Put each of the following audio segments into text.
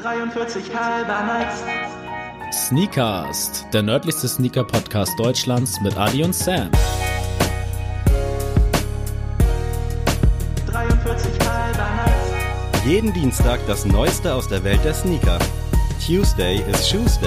43 halber nice. Sneakast, der nördlichste Sneaker-Podcast Deutschlands mit Adi und Sam. 43 halber nice. Jeden Dienstag das Neueste aus der Welt der Sneaker. Tuesday is Shoes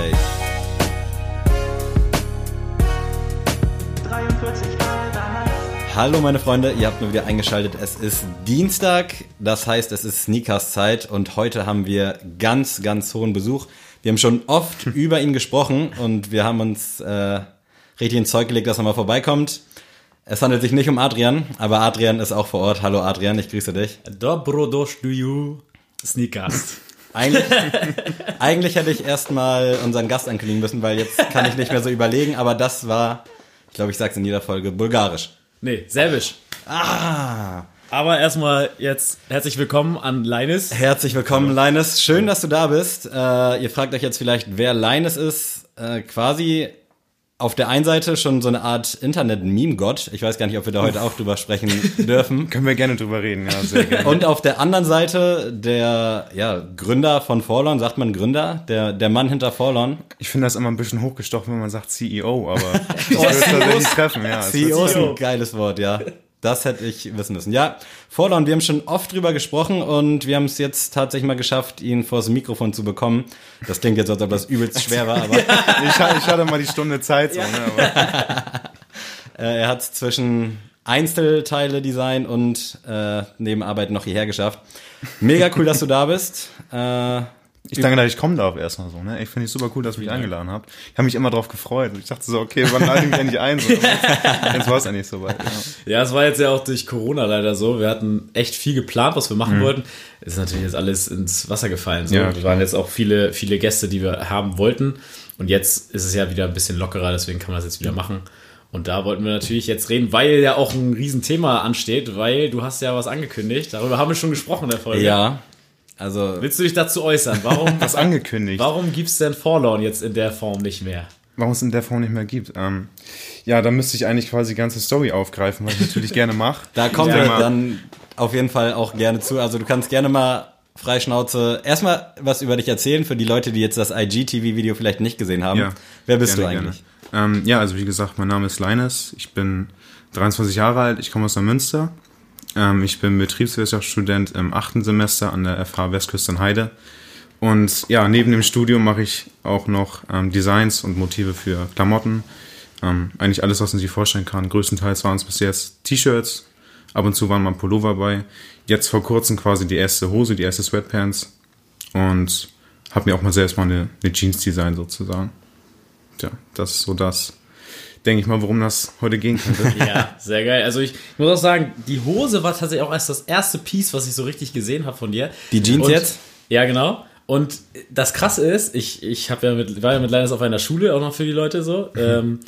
Hallo meine Freunde, ihr habt nur wieder eingeschaltet. Es ist Dienstag, das heißt es ist Sneakers Zeit und heute haben wir ganz, ganz hohen Besuch. Wir haben schon oft über ihn gesprochen und wir haben uns äh, richtig ins Zeug gelegt, dass er mal vorbeikommt. Es handelt sich nicht um Adrian, aber Adrian ist auch vor Ort. Hallo Adrian, ich grüße dich. Dobro došļu Sneakast. Eigentlich, eigentlich hätte ich erstmal unseren Gast ankündigen müssen, weil jetzt kann ich nicht mehr so überlegen, aber das war, ich glaube, ich sage es in jeder Folge, bulgarisch. Nee, Serbisch. Ah, Aber erstmal jetzt herzlich willkommen an Leines. herzlich willkommen, Linus. Schön, dass du da bist. Äh, ihr fragt euch jetzt vielleicht, wer Linus ist. Äh, quasi auf der einen Seite schon so eine Art Internet-Meme-Gott. Ich weiß gar nicht, ob wir da heute auch drüber sprechen dürfen. Können wir gerne drüber reden, ja, sehr gerne. Und auf der anderen Seite der ja, Gründer von Forlon, sagt man Gründer, der, der Mann hinter Forlon. Ich finde das immer ein bisschen hochgestochen, wenn man sagt CEO, aber ich würde es tatsächlich treffen, ja. CEO ist ein geiles Wort, ja. Das hätte ich wissen müssen. Ja, Forlon, wir haben schon oft drüber gesprochen und wir haben es jetzt tatsächlich mal geschafft, ihn vors Mikrofon zu bekommen. Das klingt jetzt, als ob das übelst schwer war, aber Ich, ich hatte mal die Stunde Zeit, so, ne, aber äh, er hat zwischen Einzelteile Design und äh, neben Arbeit noch hierher geschafft. Mega cool, dass du da bist. Äh, ich danke, dass ich kommen darf erstmal so. Ne? Ich finde es super cool, dass du mich eingeladen habt. Ich habe mich immer drauf gefreut. Ich dachte so, okay, wann lade ich mich endlich ein? So, aber jetzt war es endlich soweit. Ja. Ja, es war jetzt ja auch durch Corona leider so. Wir hatten echt viel geplant, was wir machen wollten. Ist natürlich jetzt alles ins Wasser gefallen. So. Ja. Wir waren jetzt auch viele, viele Gäste, die wir haben wollten. Und jetzt ist es ja wieder ein bisschen lockerer, deswegen kann man das jetzt wieder machen. Und da wollten wir natürlich jetzt reden, weil ja auch ein Riesenthema ansteht, weil du hast ja was angekündigt. Darüber haben wir schon gesprochen in der Folge. ja, also Willst du dich dazu äußern? Warum, Was angekündigt. warum gibt's denn Forlorn jetzt in der Form nicht mehr? Warum es in der Form nicht mehr gibt. Ähm, ja, da müsste ich eigentlich quasi die ganze Story aufgreifen, was ich natürlich gerne mache. Da kommen Ja, wir mal- dann auf jeden Fall auch gerne zu. Also du kannst gerne mal Freischnauze erstmal was über dich erzählen für die Leute, die jetzt das IGTV-Video vielleicht nicht gesehen haben. Ja, Wer bist Gerne, du eigentlich? Ähm, ja, also wie gesagt, mein Name ist Leines. Ich bin 23 Jahre alt. Ich komme aus der Münster. Ähm, ich bin Betriebswirtschaftsstudent im achten Semester an der FH Westküste in Heide. Und ja, neben dem Studium mache ich auch noch ähm, Designs und Motive für Klamotten. Ähm, eigentlich alles, was man sich vorstellen kann. Größtenteils waren es bis jetzt T-Shirts. Ab und zu waren mal Pullover bei. Jetzt vor kurzem quasi die erste Hose, die erste Sweatpants. Und habe mir auch mal selbst mal eine, eine Jeans design sozusagen. Tja, das ist so das, denke ich mal, worum das heute gehen könnte. Ja, sehr geil. Also ich muss auch sagen, die Hose war tatsächlich auch erst das erste Piece, was ich so richtig gesehen habe von dir. Die Jeans Und- jetzt? Ja, genau. Und das Krasse ist, ich, ich hab ja mit, war ja mit Linus auf einer Schule, auch noch für die Leute so. Ähm,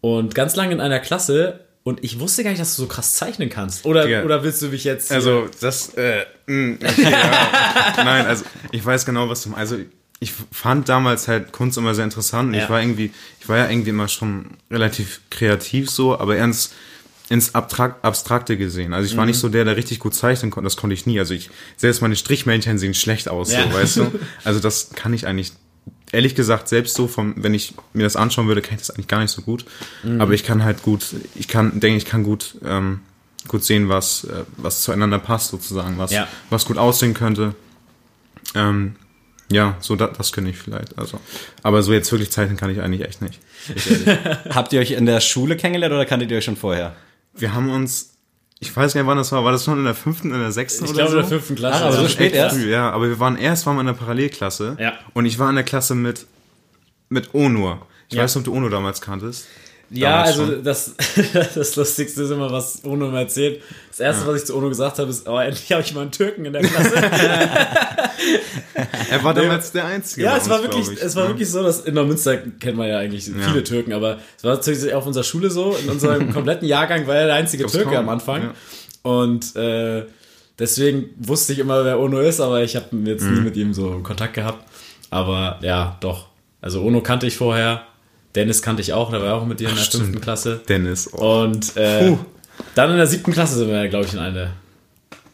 und ganz lange in einer Klasse. Und ich wusste gar nicht, dass du so krass zeichnen kannst. Oder, Ja. oder willst du mich jetzt. Also, das, äh, mh, okay, ja. Nein, also, ich weiß genau, was du Also, ich fand damals halt Kunst immer sehr interessant. Und Ja. Ich war irgendwie, ich war ja irgendwie immer schon relativ kreativ so, aber ernst ins Abtrakt, Abstrakte gesehen. Also ich war nicht so der, der richtig gut zeichnen konnte. Das konnte ich nie. Also ich, selbst meine Strichmännchen sehen schlecht aus, Ja. so, weißt du? Also das kann ich eigentlich, ehrlich gesagt, selbst so vom, wenn ich mir das anschauen würde, kann ich das eigentlich gar nicht so gut. Aber ich kann halt gut, ich kann, denke ich, kann gut, ähm, gut sehen, was, äh, was zueinander passt, sozusagen, was, Ja. was gut aussehen könnte. Ähm, ja, so da, das könnte ich vielleicht. Also, aber so jetzt wirklich zeichnen kann ich eigentlich echt nicht. Habt ihr euch in der Schule kennengelernt oder kanntet ihr euch schon vorher? Wir haben uns, ich weiß gar nicht, wann das war. War das schon in der fünften, in der sechsten ich oder glaube, so? in der fünften Klasse. Ach, aber so Ja. spät erst? früh, ja. Aber wir waren erst waren wir in der Parallelklasse. Ja. Und ich war in der Klasse mit mit Onur. Ich Ja. weiß nicht, ob du Onur damals kanntest. Ja, also schon. das, das Lustigste ist immer, was Ono mir erzählt. Das erste, was ich zu Ono gesagt habe, ist, oh, endlich habe ich mal einen Türken in der Klasse. Er war damals der Einzige. Ja, es war wirklich, ich. es war Ja. wirklich so, dass in der Münster kennt man ja eigentlich viele Türken, aber es war tatsächlich auf unserer Schule so, in unserem kompletten Jahrgang war er der einzige Türke kaum, am Anfang. ja. Und äh, deswegen wusste ich immer, wer Ono ist, aber ich habe jetzt Mhm. nie mit ihm so Kontakt gehabt. Aber ja, doch. Also Ono kannte ich vorher, Dennis kannte ich auch, der war auch mit dir in der stimmt. fünften Klasse. Dennis. Oh. Und äh, dann in der siebten Klasse sind wir, glaube ich, in eine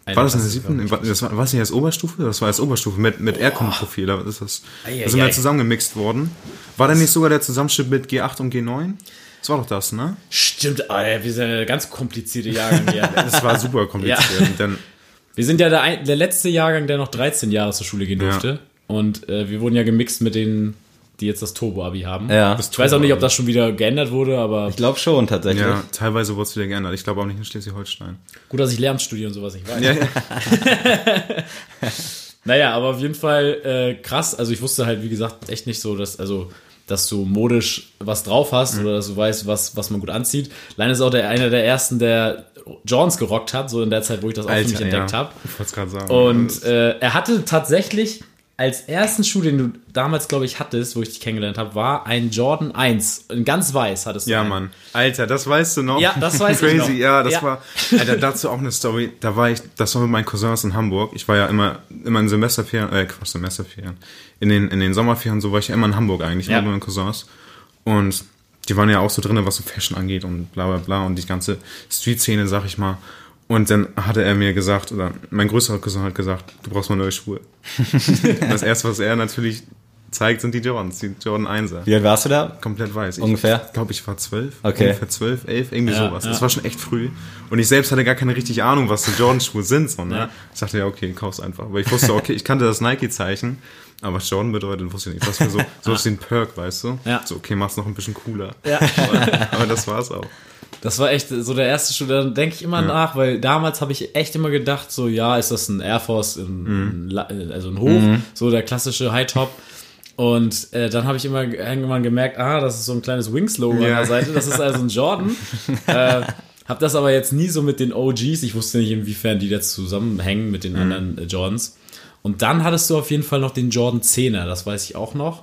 Eine War das in der siebten? War, das war, war das nicht als Oberstufe? Das war als Oberstufe mit, mit Aircon-Profil. Da ist das. Da sind wir Eieiei. zusammengemixt worden. War da nicht sogar der Zusammenschnitt mit G8 und G9? Das war doch das, ne? Stimmt, Alter, wir sind eine ganz komplizierte Jahrgang hier. Das war super kompliziert. Ja. Dann, Wir sind ja der, der letzte Jahrgang, der noch 13 Jahre zur Schule gehen Ja. durfte. Und äh, wir wurden ja gemixt mit denen, die jetzt das Turbo-Abi haben. Ja. Ich weiß auch nicht, ob das schon wieder geändert wurde, aber Ich glaube schon, tatsächlich. ja, teilweise wurde es wieder geändert. Ich glaube auch nicht in Schleswig-Holstein. gut, dass ich Lehramtsstudie und sowas nicht weiß. Ja, ja. Naja, aber auf jeden Fall äh, krass. Also ich wusste halt, wie gesagt, echt nicht so, dass, also, dass du modisch was drauf hast Mhm. oder dass du weißt, was, was man gut anzieht. Leine ist auch der, einer der ersten, der Johns gerockt hat, so in der Zeit, wo ich das auch für mich entdeckt ja. habe. Ich wollte es gerade sagen. Und äh, er hatte tatsächlich als ersten Schuh, den du damals, glaube ich, hattest, wo ich dich kennengelernt habe, war ein Jordan 1. In ganz weiß hattest du. Ja, einen. Mann. Alter, das weißt du noch? Ja, das weiß ich Crazy, noch. ja, das Ja. war, Alter, dazu auch eine Story. Da war ich, das war mit meinen Cousins in Hamburg. Ich war ja immer, immer in Semesterferien, äh, Quatsch, Semesterferien. In den, in den Sommerferien, so war ich ja immer in Hamburg eigentlich, Ja. mit meinen Cousins. Und die waren ja auch so drin, was so Fashion angeht und bla, bla, bla und die ganze Street-Szene, sag ich mal. Und dann hatte er mir gesagt, oder mein größerer Cousin hat gesagt, du brauchst mal neue Schuhe. das erste, was er natürlich zeigt, sind die Jordans, die Jordan 1er. Wie alt warst du da? Komplett weiß. Ungefähr? Ich glaube, ich war zwölf. Okay. Ungefähr zwölf, elf, irgendwie Ja, sowas. ja. Das war schon echt früh. Und ich selbst hatte gar keine richtige Ahnung, was so Jordan-Schuhe sind. So, ne? Ja. Ich dachte, ja, okay, kauf's einfach. Aber ich wusste, okay, ich kannte das Nike-Zeichen. Aber was Jordan bedeutet, wusste ich nicht. Das war so, so ist ein Perk, weißt du? Ja. So, okay, mach's noch ein bisschen cooler. Ja. Aber, aber das war's auch. Das war echt so der erste Schuh, da denke ich immer nach, weil damals habe ich echt immer gedacht, so ja, ist das ein Air Force, ein La- also ein Hoch, so der klassische High Top. Und äh, dann habe ich immer irgendwann gemerkt, ah, das ist so ein kleines Wings-Logo an Ja. der Seite, das ist also ein Jordan. äh, hab das aber jetzt nie so mit den OGs, ich wusste nicht, inwiefern die jetzt zusammenhängen mit den anderen äh, Jordans. Und dann hattest du auf jeden Fall noch den Jordan 10er, das weiß ich auch noch,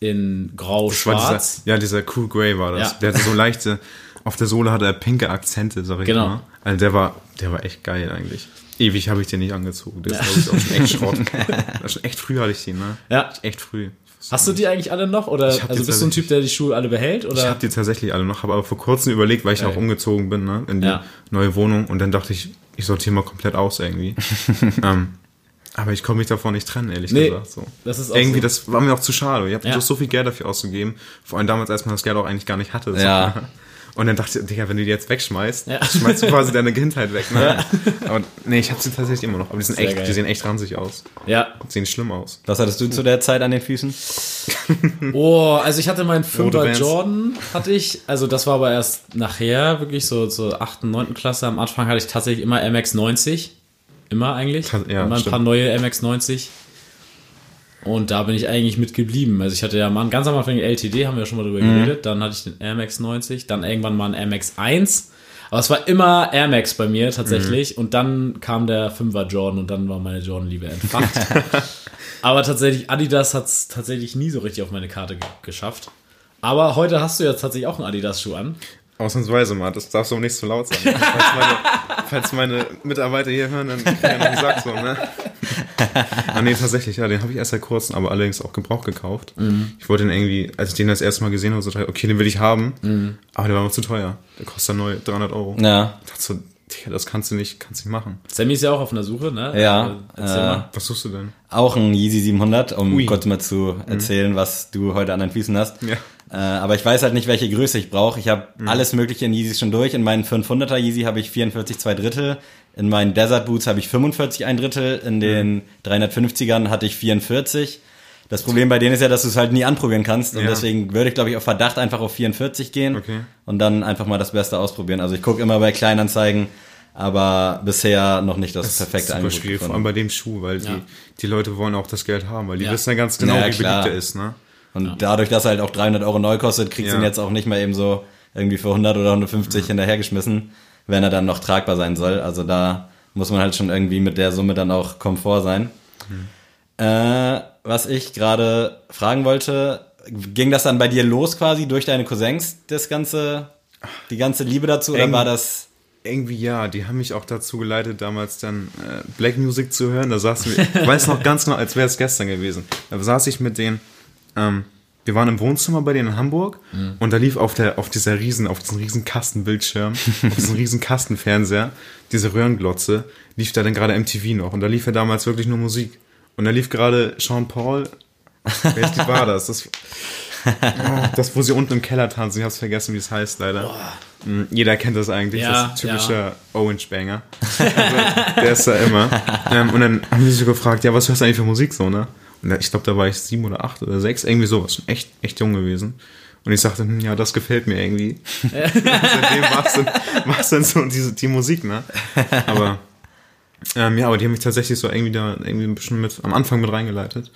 in grau-schwarz. ja, dieser Cool Grey war das. Ja. Der hatte so leichte, auf der Sohle hatte er pinke Akzente, sag ich Genau. mal. Also der war, der war echt geil eigentlich. Ewig habe ich den nicht angezogen. Der ist, glaube ich, auch schon echt Schrott. Echt früh hatte ich den, ne? Ja. Echt früh. Hast du die eigentlich alle noch? Oder Ich also bist du ein Typ, der die Schuhe alle behält? Ich Oder? habe die tatsächlich alle noch, habe aber vor kurzem überlegt, weil ich Geil. auch umgezogen bin, ne, in die Ja. neue Wohnung und dann dachte ich, ich sortiere mal komplett aus irgendwie. ähm, aber ich konnte mich davon nicht trennen, ehrlich Nee, gesagt. So. das ist auch irgendwie, so. das war mir auch zu schade. Ich habe Ja. so viel Geld dafür ausgegeben, vor allem damals, als man das Geld auch eigentlich gar nicht hatte. So. Ja. Und dann dachte ich, Digga, wenn du die jetzt wegschmeißt, Ja. schmeißt du quasi deine Kindheit weg. Ne? Aber nee, ich habe sie tatsächlich immer noch. Aber die sind Sehr echt, geil. die sehen echt ranzig aus. Ja. Die sehen schlimm aus. Was hattest du zu der Zeit an den Füßen? Oh, also ich hatte meinen Rote 5er Vans. Jordan, hatte ich. Also das war aber erst nachher, wirklich so zur 8., 9. Klasse. Am Anfang hatte ich tatsächlich immer MX90. Immer eigentlich. Ja, immer ein stimmt. paar neue MX90. Und da bin ich eigentlich mit geblieben. Also ich hatte ja mal ganz am Anfang LTD, haben wir ja schon mal drüber Mhm. geredet. Dann hatte ich den Air Max 90, dann irgendwann mal ein Air Max 1. Aber es war immer Air Max bei mir Mhm. tatsächlich. Und dann kam der 5er Jordan und dann war meine Jordan-Liebe entfacht. Aber tatsächlich, Adidas hat es tatsächlich nie so richtig auf meine Karte ge geschafft. Aber heute hast du ja tatsächlich auch einen Adidas-Schuh an. Ausnahmsweise mal, das darfst du auch nicht zu laut sagen. falls, meine, falls meine Mitarbeiter hier hören, dann kriegen wir noch einen Sack so, ne? ah, nee, tatsächlich, ja, den habe ich erst seit kurzem, aber allerdings auch gebraucht gekauft. Ich wollte den irgendwie, als ich den das erste Mal gesehen habe, so, dachte okay, den will ich haben, aber der war mir zu teuer. Der kostet neu 300 Euro. Ja. Ich dachte so, das kannst du nicht, kannst nicht machen. Sammy ist ja auch auf einer Suche, ne? Ja, Also, äh. Was suchst du denn? Auch ein Yeezy 700, um Ui. kurz mal zu erzählen, was du heute an deinen Füßen hast. Ja. Äh, aber ich weiß halt nicht, welche Größe ich brauche. Ich habe alles mögliche in Yeezys schon durch. In meinen 500er Yeezy habe ich 44 2 Drittel. In meinen Desert Boots habe ich 45 ein Drittel. In den 350ern hatte ich 44. Das Problem bei denen ist ja, dass du es halt nie anprobieren kannst. Und Ja. deswegen würde ich, glaube ich, auf Verdacht einfach auf 44 gehen. Okay. Und dann einfach mal das Beste ausprobieren. Also ich gucke immer bei Kleinanzeigen, aber bisher noch nicht das, perfekte super Angebot schwierig, vor allem bei dem Schuh, weil die, die Leute wollen auch das Geld haben, weil die Ja. wissen ja ganz genau, Ja, wie klar. beliebt er ist, ne? Und dadurch, dass er halt auch 300 Euro neu kostet, kriegst du Ja. ihn jetzt auch nicht mal eben so irgendwie für 100 oder 150 hinterhergeschmissen, wenn er dann noch tragbar sein soll. Also da muss man halt schon irgendwie mit der Summe dann auch Komfort sein. Äh, was ich gerade fragen wollte, ging das dann bei dir los quasi durch deine Cousins, das ganze, die ganze Liebe dazu, oder Eng. war das... Irgendwie ja, die haben mich auch dazu geleitet, damals dann äh, Black Music zu hören. Da saßen wir, ich weiß noch ganz genau, als wäre es gestern gewesen. Da saß ich mit denen ähm, wir waren im Wohnzimmer bei denen in Hamburg Mhm. und da lief auf der, auf dieser riesen, auf diesem riesen Kastenbildschirm, auf diesem riesen Kastenfernseher, diese Röhrenglotze, lief da dann gerade MTV noch und da lief ja damals wirklich nur Musik. Und da lief gerade Sean Paul, welches war das? Das, oh, das, wo sie unten im Keller tanzen, ich hab's vergessen, wie es heißt, leider. Mm, Jeder kennt das eigentlich, Ja, das ist typischer Orange Banger. Also, der ist da immer. Ähm, und dann haben sie so gefragt, ja, was hörst du eigentlich für Musik so, ne? Da, ich glaube, da war ich sieben oder acht oder sechs, irgendwie sowas. Echt, echt jung gewesen. Und ich sagte, hm, ja, das gefällt mir irgendwie. Seitdem dann, war's dann so diese, die Musik, ne? Aber, ähm, ja, aber die haben mich tatsächlich so irgendwie da irgendwie ein bisschen mit, am Anfang mit reingeleitet.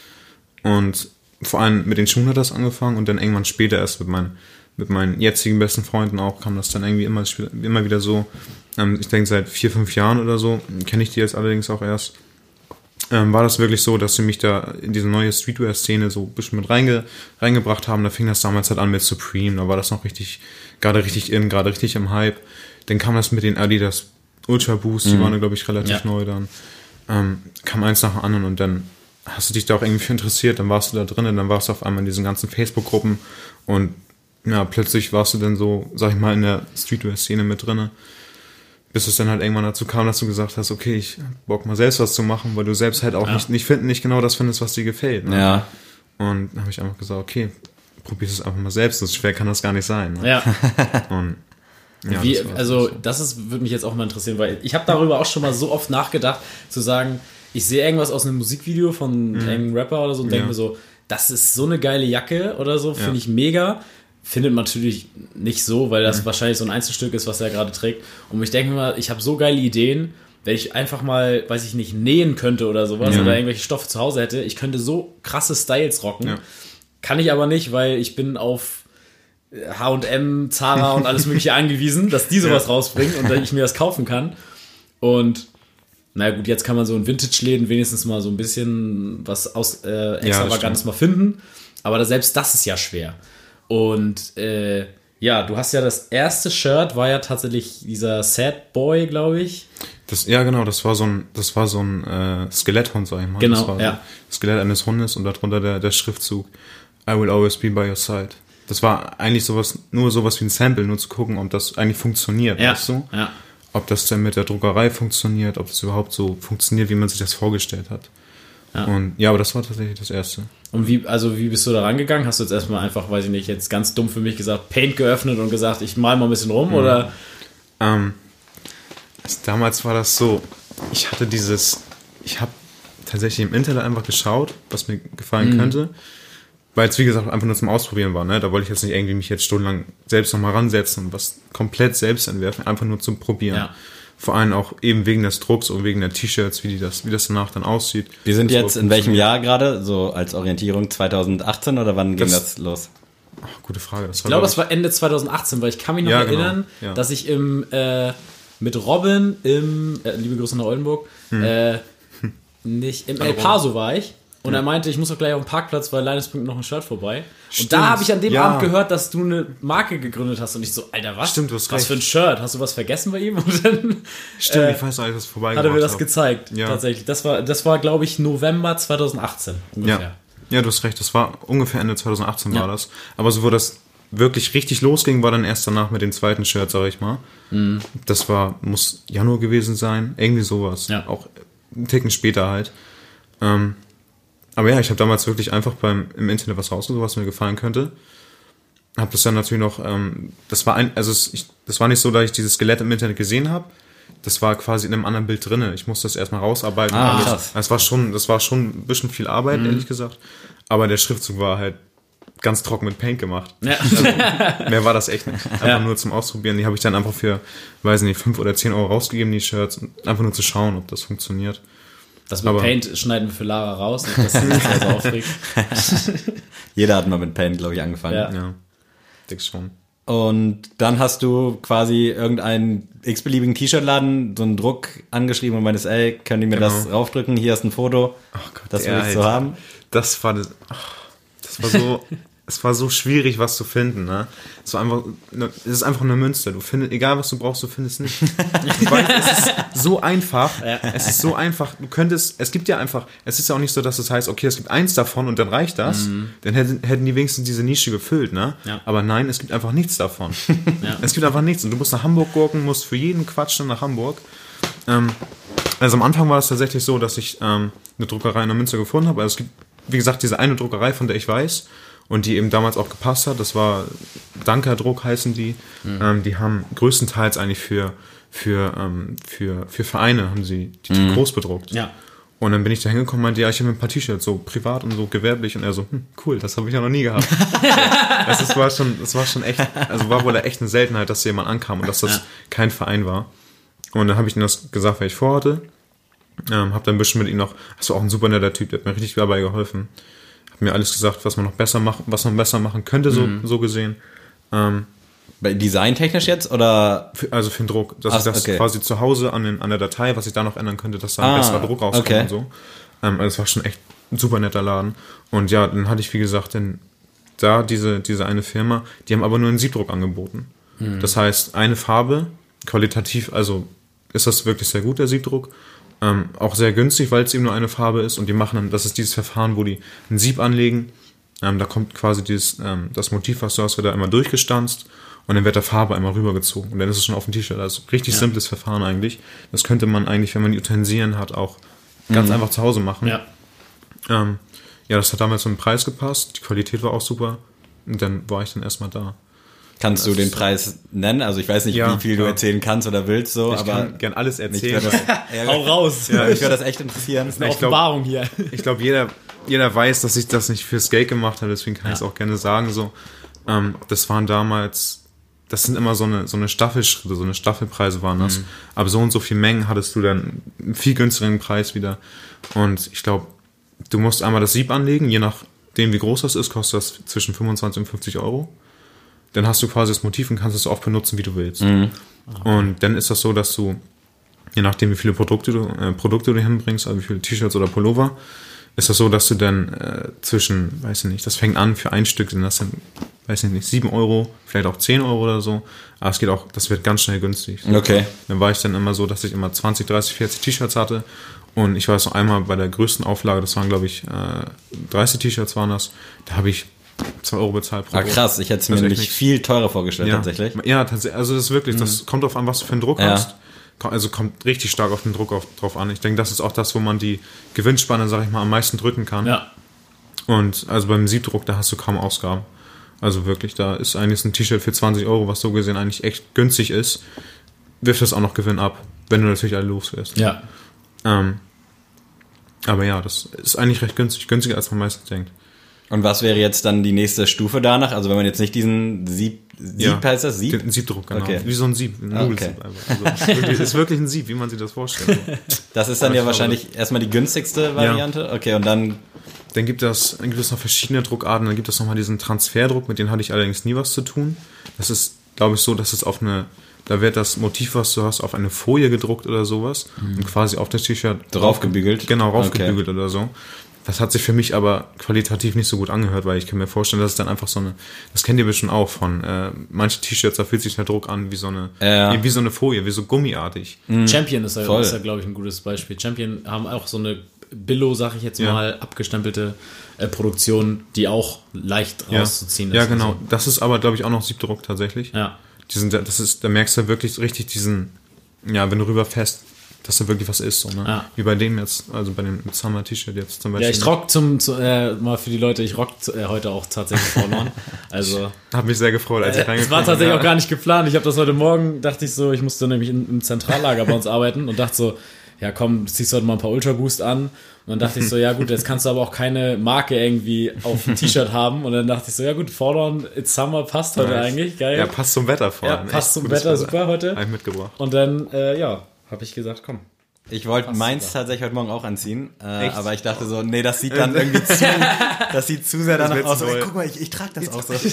Und vor allem mit den Schuhen hat das angefangen und dann irgendwann später erst mit meinen, mit meinen jetzigen besten Freunden auch kam das dann irgendwie immer, immer wieder so. Ähm, ich denke, seit vier, fünf Jahren oder so kenne ich die jetzt allerdings auch erst ähm, war das wirklich so, dass sie mich da in diese neue Streetwear-Szene so ein bisschen mit reinge, reingebracht haben. Da fing das damals halt an mit Supreme, da war das noch richtig, gerade richtig in, gerade richtig im Hype. Dann kam das mit den Adidas Ultra Boost, die waren, glaube ich, relativ Ja. neu dann. Ähm, kam eins nach dem anderen und dann hast du dich da auch irgendwie für interessiert, dann warst du da drin und dann warst du auf einmal in diesen ganzen Facebook-Gruppen und ja, plötzlich warst du dann so, sag ich mal, in der Streetwear-Szene mit drinne bis es dann halt irgendwann dazu kam, dass du gesagt hast, okay, ich Bock mal selbst was zu machen, weil du selbst halt auch nicht, nicht finden, nicht genau das findest, was dir gefällt. Ne? Ja. Und dann habe ich einfach gesagt, okay, probier es einfach mal selbst. So schwer kann das gar nicht sein. Ne? Ja. Und ja, Wie, das also so. das ist, würde mich jetzt auch mal interessieren, weil ich habe darüber auch schon mal so oft nachgedacht, zu sagen, ich sehe irgendwas aus einem Musikvideo von irgendeinem Rapper oder so und denke Mhm. Ja. mir so, das ist so eine geile Jacke oder so, finde Ja. ich mega. Findet man natürlich nicht so, weil Mhm. das wahrscheinlich so ein Einzelstück ist, was er gerade trägt. Und ich denke mal, ich habe so geile Ideen, wenn ich einfach mal, weiß ich nicht, nähen könnte oder sowas Ja. oder irgendwelche Stoffe zu Hause hätte, ich könnte so krasse Styles rocken. Ja. Kann ich aber nicht, weil ich bin auf H&M, Zara und alles mögliche angewiesen, dass die sowas rausbringen und dass ich mir das kaufen kann. Und na gut, jetzt kann man so in Vintage-Läden wenigstens mal so ein bisschen was aus äh, Extravagantes mal finden. Aber da, selbst das ist ja schwer. Und äh, ja, du hast ja das erste Shirt, war ja tatsächlich dieser Sad Boy, glaube ich. Das, ja, genau, das war so ein, das war so ein äh, Skeletthund, sag ich mal. Genau, das war ja. das Skelett eines Hundes und darunter der, der Schriftzug I will always be by your side. Das war eigentlich sowas, nur sowas wie ein Sample, nur zu gucken, ob das eigentlich funktioniert, weißt du? ja. Ob das dann mit der Druckerei funktioniert, ob das überhaupt so funktioniert, wie man sich das vorgestellt hat. Ja. Und ja, aber das war tatsächlich das erste. Und wie, also wie bist du da rangegangen? Hast du jetzt erstmal einfach, weiß ich nicht, jetzt ganz dumm für mich gesagt, Paint geöffnet und gesagt, ich mal mal ein bisschen rum oder? Ähm, also damals war das so, ich hatte dieses, ich habe tatsächlich im Internet einfach geschaut, was mir gefallen Mhm. könnte, weil es wie gesagt einfach nur zum Ausprobieren war. Ne? Da wollte ich jetzt nicht irgendwie mich jetzt stundenlang selbst nochmal ransetzen und was komplett selbst entwerfen, einfach nur zum Probieren. Ja. Vor allem auch eben wegen des Drucks und wegen der T-Shirts, wie, die das, wie das danach dann aussieht. Wir sind Das jetzt in welchem Jahr gerade? So als Orientierung 2018 oder wann ging Das- das los? Ach, gute Frage. Das Ich glaube, das war Ende 2018, weil ich kann mich noch Ja, genau. erinnern, Ja. dass ich im äh, mit Robin im äh, liebe Grüße nach Oldenburg Hm. äh, nicht im El Paso war ich und er meinte, ich muss doch gleich auf den Parkplatz, weil Linus bringt noch ein Shirt vorbei. Und Stimmt. da habe ich an dem Ja. Abend gehört, dass du eine Marke gegründet hast und ich so, Alter, was? Stimmt, du hast was recht. für ein Shirt? Hast du was vergessen bei ihm? Und dann Stimmt, äh, ich weiß ich das vorbei hat er mir das gezeigt, Ja. tatsächlich. Das war, das war glaube ich, November 2018 ungefähr. Ja. ja, du hast recht, das war ungefähr Ende 2018 Ja. war das. Aber so, wo das wirklich richtig losging, war dann erst danach mit dem zweiten Shirt, sag ich mal. Mhm. Das war, muss Januar gewesen sein, irgendwie sowas. Ja. Auch einen Ticken später halt. Ähm, aber ja, ich habe damals wirklich einfach beim im Internet was rausgesucht, was mir gefallen könnte. Hab das dann natürlich noch, ähm, das war ein, also es, ich, das war nicht so, dass ich dieses Skelett im Internet gesehen habe. Das war quasi in einem anderen Bild drinne. Ich musste das erstmal rausarbeiten. Ah, alles. krass. Das war schon, das war schon ein bisschen viel Arbeit, Mhm. ehrlich gesagt. Aber der Schriftzug war halt ganz trocken mit Paint gemacht. Ja. Mehr war das echt nicht. Einfach Ja. nur zum Ausprobieren. Die habe ich dann einfach für, weiß nicht, 5 oder 10 Euro rausgegeben, die Shirts. Einfach nur zu schauen, ob das funktioniert. Das mit Aber- Paint schneiden wir für Lara raus, nicht, dass sie sich also aufregt. Jeder hat mal mit Paint, glaube ich, angefangen. Ja. Ja. Dick schon. Und dann hast du quasi irgendeinen x-beliebigen T-Shirt-Laden so einen Druck angeschrieben und meintest, ey, könnt ihr mir Genau. das raufdrücken? Hier ist ein Foto. Ach Gott, das will ich so haben. Das war das, ach, das war so, es war so schwierig, was zu finden. Ne? Es war einfach, ne, es ist einfach eine Münze. Du findest, egal was du brauchst, du findest nicht. Ich weiß, es ist so einfach. Es ist so einfach. Du könntest, es gibt ja einfach, es ist ja auch nicht so, dass es heißt, okay, es gibt eins davon und dann reicht das. Dann hätten, hätten die wenigstens diese Nische gefüllt, ne? Ja. Aber nein, es gibt einfach nichts davon. Ja. Es gibt einfach nichts. Und du musst nach Hamburg gucken, musst für jeden Quatsch dann nach Hamburg. Ähm, also am Anfang war es tatsächlich so, dass ich ähm, eine Druckerei in der Münster gefunden habe. Also es gibt, wie gesagt, diese eine Druckerei, von der ich weiß und die eben damals auch gepasst hat. Das war Danker Druck heißen die. Ähm, die haben größtenteils eigentlich für für ähm, für für Vereine haben sie die Trikots bedruckt. Ja. Und dann bin ich da hingekommen und meinte, ja, ich habe ein paar T-Shirts, so privat und so gewerblich. Und er so, hm, cool, das habe ich ja noch nie gehabt. das, ist, war schon, das war schon echt, also war wohl echt eine Seltenheit, dass jemand ankam und dass das Ja. kein Verein war. Und dann habe ich ihm das gesagt, was ich vorhatte. Ähm, habe dann ein bisschen mit ihm noch, das war auch ein super netter Typ, der hat mir richtig dabei geholfen. Mir alles gesagt, was man noch besser machen, was man besser machen könnte, so, Mhm. so gesehen. Ähm, Designtechnisch jetzt oder? für, also für den Druck, dass Ach, ich das okay. quasi zu Hause an, den, an der Datei, was ich da noch ändern könnte, dass da ein Ah, besserer Druck rauskommt okay. und so. Ähm, also es war schon echt ein super netter Laden. Und ja, dann hatte ich, wie gesagt, denn da diese, diese eine Firma, die haben aber nur einen Siebdruck angeboten. Hm. Das heißt, eine Farbe, qualitativ, also ist das wirklich sehr gut, der Siebdruck. Ähm, auch sehr günstig, weil es eben nur eine Farbe ist. Und die machen dann, das ist dieses Verfahren, wo die ein Sieb anlegen. Ähm, da kommt quasi dieses, ähm, das Motiv, was du hast, wird da immer durchgestanzt und dann wird der Farbe einmal rübergezogen. Und dann ist es schon auf dem T-Shirt. Also richtig simples Verfahren eigentlich. Das könnte man eigentlich, wenn man die Utensilien hat, auch ganz einfach zu Hause machen. Ja. Ähm, ja, das hat damals zum Preis gepasst. Die Qualität war auch super. Und dann war ich dann erstmal da. Kannst du den Preis nennen? Also ich weiß nicht, Ja, wie viel du klar. erzählen kannst oder willst, so, Ich aber kann gern alles erzählen. würde das, Hau raus. ja, mich würde das echt interessieren. Eine ich glaub- Offenbarung hier. Ich glaube, jeder, jeder weiß, dass ich das nicht fürs Geld gemacht habe, deswegen kann ich es auch gerne sagen. So, ähm, das waren damals, das sind immer so eine, so eine Staffelschritte, so eine Staffelpreise waren das. Aber so und so viel Mengen hattest du dann einen viel günstigeren Preis wieder. Und ich glaube, du musst einmal das Sieb anlegen, je nachdem wie groß das ist, kostet das zwischen 25 und 50 Euro. Dann hast du quasi das Motiv und kannst es so oft benutzen, wie du willst. Und dann ist das so, dass du, je nachdem wie viele Produkte du, äh, Produkte du hinbringst, also wie viele T-Shirts oder Pullover, ist das so, dass du dann äh, zwischen, weiß ich nicht, das fängt an für ein Stück, sind das dann, weiß ich nicht, 7 Euro, vielleicht auch 10 Euro oder so. Aber es geht auch, das wird ganz schnell günstig. Okay. Dann war ich dann immer so, dass ich immer 20, 30, 40 T-Shirts hatte. Und ich weiß noch einmal bei der größten Auflage, das waren glaube ich äh, 30 T-Shirts waren das, da habe ich 2 Euro bezahlt pro Ah, krass, ich hätte es mir nämlich nichts. viel teurer vorgestellt, Ja, tatsächlich. Ja, tatsächlich. Also das ist wirklich, das kommt auf an, was du für einen Druck Ja. hast. Also kommt richtig stark auf den Druck auf, drauf an. Ich denke, das ist auch das, wo man die Gewinnspanne, sag ich mal, am meisten drücken kann. Ja. Und also beim Siebdruck, da hast du kaum Ausgaben. Also wirklich, da ist eigentlich ein T-Shirt für 20 Euro, was so gesehen eigentlich echt günstig ist, wirft das auch noch Gewinn ab, wenn du natürlich alle loswirst. Ja. Ähm, aber ja, das ist eigentlich recht günstig, günstiger als man meistens denkt. Und was wäre jetzt dann die nächste Stufe danach? Also wenn man jetzt nicht diesen Sieb, Sieb heißt das? Sieb? Ein Siebdruck, genau. Okay. Wie so ein Sieb, ein Ah, Nudelsieb einfach. Also, wirklich, ist wirklich ein Sieb, wie man sich das vorstellt. Das ist dann Aber ja ich wahrscheinlich erstmal die günstigste Variante. Okay, und dann, Dann gibt es, dann gibt es noch verschiedene Druckarten. Dann gibt es nochmal diesen Transferdruck, mit dem hatte ich allerdings nie was zu tun. Das ist, glaube ich, so, dass es auf eine, da wird das Motiv, was du hast, auf eine Folie gedruckt oder sowas und quasi auf das T-Shirt Draufgebügelt? Genau, raufgebügelt oder so. Das hat sich für mich aber qualitativ nicht so gut angehört, weil ich kann mir vorstellen, dass es dann einfach so eine, das kennt ihr bestimmt auch von, äh, manche T-Shirts, da fühlt sich der Druck an wie so eine, Ja. wie, so eine Folie, wie so gummiartig. Champion ist ja, ist ja glaube ich, ein gutes Beispiel. Champion haben auch so eine Billo, sag ich jetzt Ja. mal, abgestempelte äh, Produktion, die auch leicht Ja, rauszuziehen ja ist. genau. Also, Das ist aber, glaube ich, auch noch Siebdruck tatsächlich. ja. Die sind, das ist, da merkst du wirklich richtig diesen, ja, wenn du rüberfährst, dass da wirklich was ist, so, ne? Ja. Wie bei dem jetzt, also bei dem Summer T-Shirt jetzt zum Beispiel. Ja, ich rock zum, zu, äh, mal für die Leute, ich rock äh, heute auch tatsächlich verloren. Also, Hab mich sehr gefreut, als ich es reingekommen war tatsächlich bin. auch gar nicht geplant. Ich habe das heute Morgen, dachte ich so, ich musste nämlich in, im Zentrallager bei uns arbeiten und dachte so, ja komm, ziehst heute mal ein paar Ultra Boost an. Und dann dachte ich so, ja gut, jetzt kannst du aber auch keine Marke irgendwie auf dem T-Shirt haben. Und dann dachte ich so, ja gut, Forlorn, It's Summer passt heute Nice. eigentlich, geil. Ja, passt zum Wetter vor Ja, allem. passt Echt zum Wetter, super heute. Hab ich mitgebracht. Und dann, äh, ja, habe ich gesagt, komm. ich wollte meins tatsächlich heute Morgen auch anziehen. Äh, aber ich dachte so, nee, das sieht dann irgendwie zu, das sieht zu sehr danach aus. Ey, guck mal, ich, ich trage das auch so. Ich,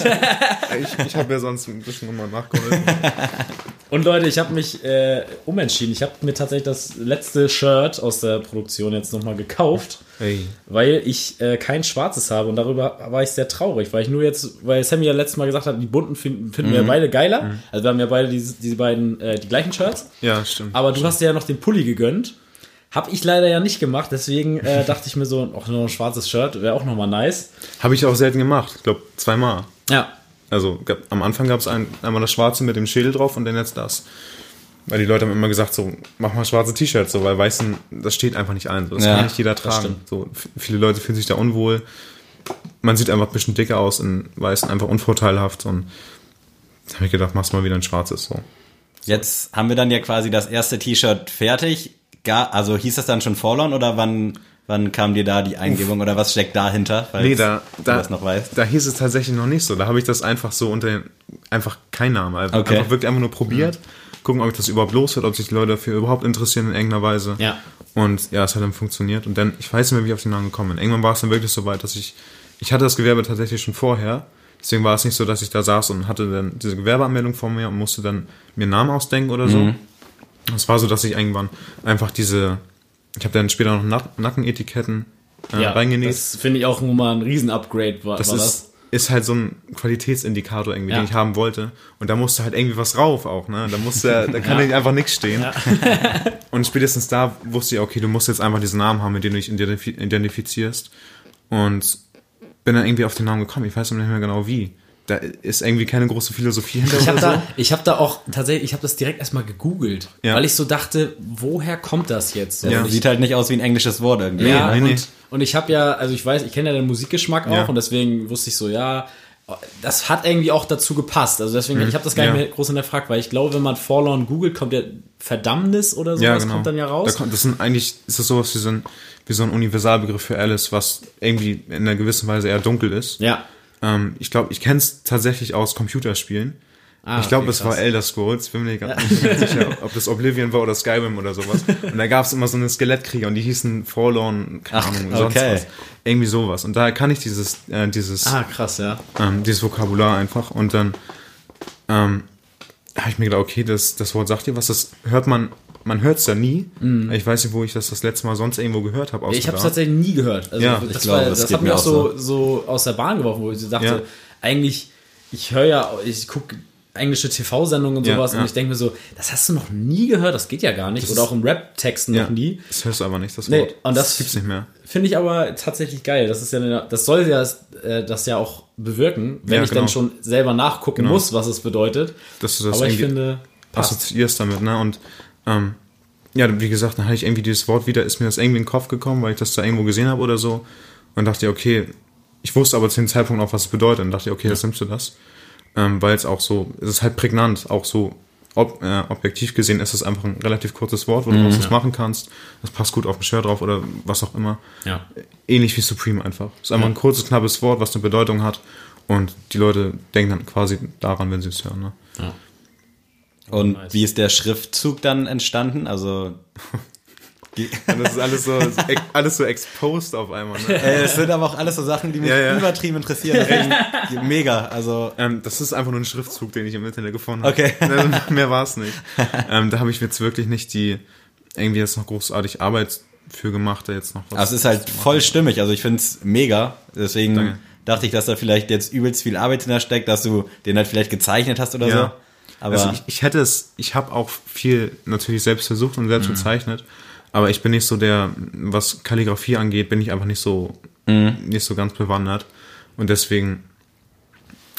ich habe ja sonst ein bisschen nochmal nachgeholfen. Und Leute, ich habe mich äh, umentschieden. Ich habe mir tatsächlich das letzte Shirt aus der Produktion jetzt nochmal gekauft. Ey. weil ich äh, kein schwarzes habe und darüber war ich sehr traurig, weil ich nur jetzt, weil Sammy ja letztes Mal gesagt hat, die bunten finden, finden wir beide geiler. Also wir haben ja beide diese, diese beiden, äh, die gleichen Shirts. Ja, stimmt. Aber du hast dir ja noch den Pulli gegönnt. Hab ich leider ja nicht gemacht, deswegen äh, dachte ich mir so, auch noch ein schwarzes Shirt wäre auch nochmal nice. Habe ich auch selten gemacht. Ich glaube, zweimal. Ja. Also gab, am Anfang gab es ein, einmal das Schwarze mit dem Schädel drauf und dann jetzt das. Weil die Leute haben immer gesagt, so, mach mal schwarze T-Shirts, so, weil weißen, das steht einfach nicht ein. So, das Ja, kann nicht jeder tragen. So, viele Leute fühlen sich da unwohl. Man sieht einfach ein bisschen dicker aus in weißen, einfach unvorteilhaft. Und da habe ich gedacht, machst mal wieder ein schwarzes. So. Jetzt haben wir dann ja quasi das erste T-Shirt fertig. Gar, also hieß das dann schon Forlorn oder wann, wann kam dir da die Eingebung oder was steckt dahinter? Falls Nee, da, du da, das noch weißt. da hieß es tatsächlich noch nicht so. Da habe ich das einfach so unter den, einfach kein Name. Okay. einfach wirklich einfach nur probiert. Gucken, ob ich das überhaupt los wird, ob sich die Leute dafür überhaupt interessieren in irgendeiner Weise. Ja. Und ja, es hat dann funktioniert. Und dann, ich weiß nicht mehr, wie ich auf den Namen gekommen bin. Irgendwann war es dann wirklich so weit, dass ich, ich hatte das Gewerbe tatsächlich schon vorher. Deswegen war es nicht so, dass ich da saß und hatte dann diese Gewerbeanmeldung vor mir und musste dann mir einen Namen ausdenken oder so. Es war so, dass ich irgendwann einfach diese, ich habe dann später noch Nack Nackenetiketten äh, ja, reingenäht. das finde ich auch mal ein Riesen-Upgrade war, Das war ist, ist halt so ein Qualitätsindikator irgendwie, Ja. den ich haben wollte. Und da musste halt irgendwie was rauf auch, ne? Da musste, da kann nicht einfach nichts stehen. Und spätestens da wusste ich, okay, du musst jetzt einfach diesen Namen haben, mit dem du dich identif- identifizierst. Und bin dann irgendwie auf den Namen gekommen. Ich weiß noch nicht mehr genau wie. Da ist irgendwie keine große Philosophie hinter Ich habe oder da, ich hab da auch tatsächlich, ich habe das direkt erstmal gegoogelt, Ja. weil ich so dachte, woher kommt das jetzt? Ja. Und ich, Sieht halt nicht aus wie ein englisches Wort irgendwie. ja, nee, nee. und, und ich habe ja, also ich weiß, ich kenne ja den Musikgeschmack auch Ja. und deswegen wusste ich so, ja, das hat irgendwie auch dazu gepasst. Also deswegen, ich habe das gar nicht Mhm. Ja. mehr groß hinterfragt, weil ich glaube, wenn man Forlorn googelt, kommt ja Verdammnis oder sowas Ja, genau. kommt dann ja raus. Da kommt, das sind eigentlich, ist das sowas wie so, ein, wie so ein Universalbegriff für alles, was irgendwie in einer gewissen Weise eher dunkel ist. ja. Ähm, ich glaube, ich kenne es tatsächlich aus Computerspielen. Ah, ich glaube, okay, es war. Elder Scrolls. Bin mir nicht ganz nicht ganz sicher, ob das Oblivion war oder Skyrim oder sowas. Und da gab es immer so eine Skelettkrieger und die hießen Forlorn, keine Ach, Ahnung, sonst okay. was. Irgendwie sowas. Und daher kann ich dieses, äh, dieses, Ah, krass, ja. ähm, dieses Vokabular einfach. Und dann ähm, habe ich mir gedacht, okay, das, das Wort sagt dir was. Das hört man, man hört es ja nie. Ich weiß nicht, wo ich das das letzte Mal sonst irgendwo gehört habe. Ich habe es tatsächlich nie gehört. Also Ja, das, ich glaube, war, das das, hat mir mich auch so, so aus der Bahn geworfen, wo ich dachte, Ja. eigentlich, ich höre ja, ich gucke englische TV-Sendungen und sowas ja. und ich denke mir so, das hast du noch nie gehört, das geht ja gar nicht. Oder auch im Rap-Texten noch nie. Das hörst du aber nicht, das Nee, Wort. und das- das gibt's nicht mehr. Finde ich aber tatsächlich geil. Das ist ja, eine, das soll ja äh, das ja auch bewirken, wenn ich genau. dann schon selber nachgucken Genau. muss, was es bedeutet. Dass du das aber ich finde, passt. assoziierst damit, ne? Und ähm, ja, wie gesagt, dann hatte ich irgendwie dieses Wort wieder, ist mir das irgendwie in den Kopf gekommen, weil ich das da irgendwo gesehen habe oder so. Und dachte, okay, ich wusste aber zu dem Zeitpunkt auch, was es bedeutet. Und dachte, okay, jetzt nimmst du das. Ähm, weil es auch so, es ist halt prägnant, auch so ob, äh, objektiv gesehen ist es einfach ein relativ kurzes Wort, wo du was machen kannst. Das passt gut auf ein Shirt drauf oder was auch immer. Ja. Ähnlich wie Supreme einfach. Es ist einfach ein kurzes, knappes Wort, was eine Bedeutung hat. Und die Leute denken dann quasi daran, wenn sie es hören. Ne? Und Nice. wie ist der Schriftzug dann entstanden? Also Und das ist alles so, alles so exposed auf einmal. Ne? äh, es sind aber auch alles so Sachen, die mich Ja, ja. übertrieben interessieren. Deswegen mega. Also Ähm, das ist einfach nur ein Schriftzug, den ich im Internet gefunden habe. Okay. Also, Mehr war es nicht. Ähm, da habe ich jetzt wirklich nicht die, irgendwie jetzt noch großartig Arbeit für gemacht, da jetzt noch was. Also es ist halt voll stimmig. Also ich find's mega. Deswegen Danke. dachte ich, dass da vielleicht jetzt übelst viel Arbeit hintersteckt, dass du den halt vielleicht gezeichnet hast oder Ja. so. Aber also ich, ich hätte es, ich habe auch viel natürlich selbst versucht und Mhm. selbst gezeichnet, aber ich bin nicht so der, was Kalligrafie angeht, bin ich einfach nicht so, Mhm. nicht so ganz bewandert. Und deswegen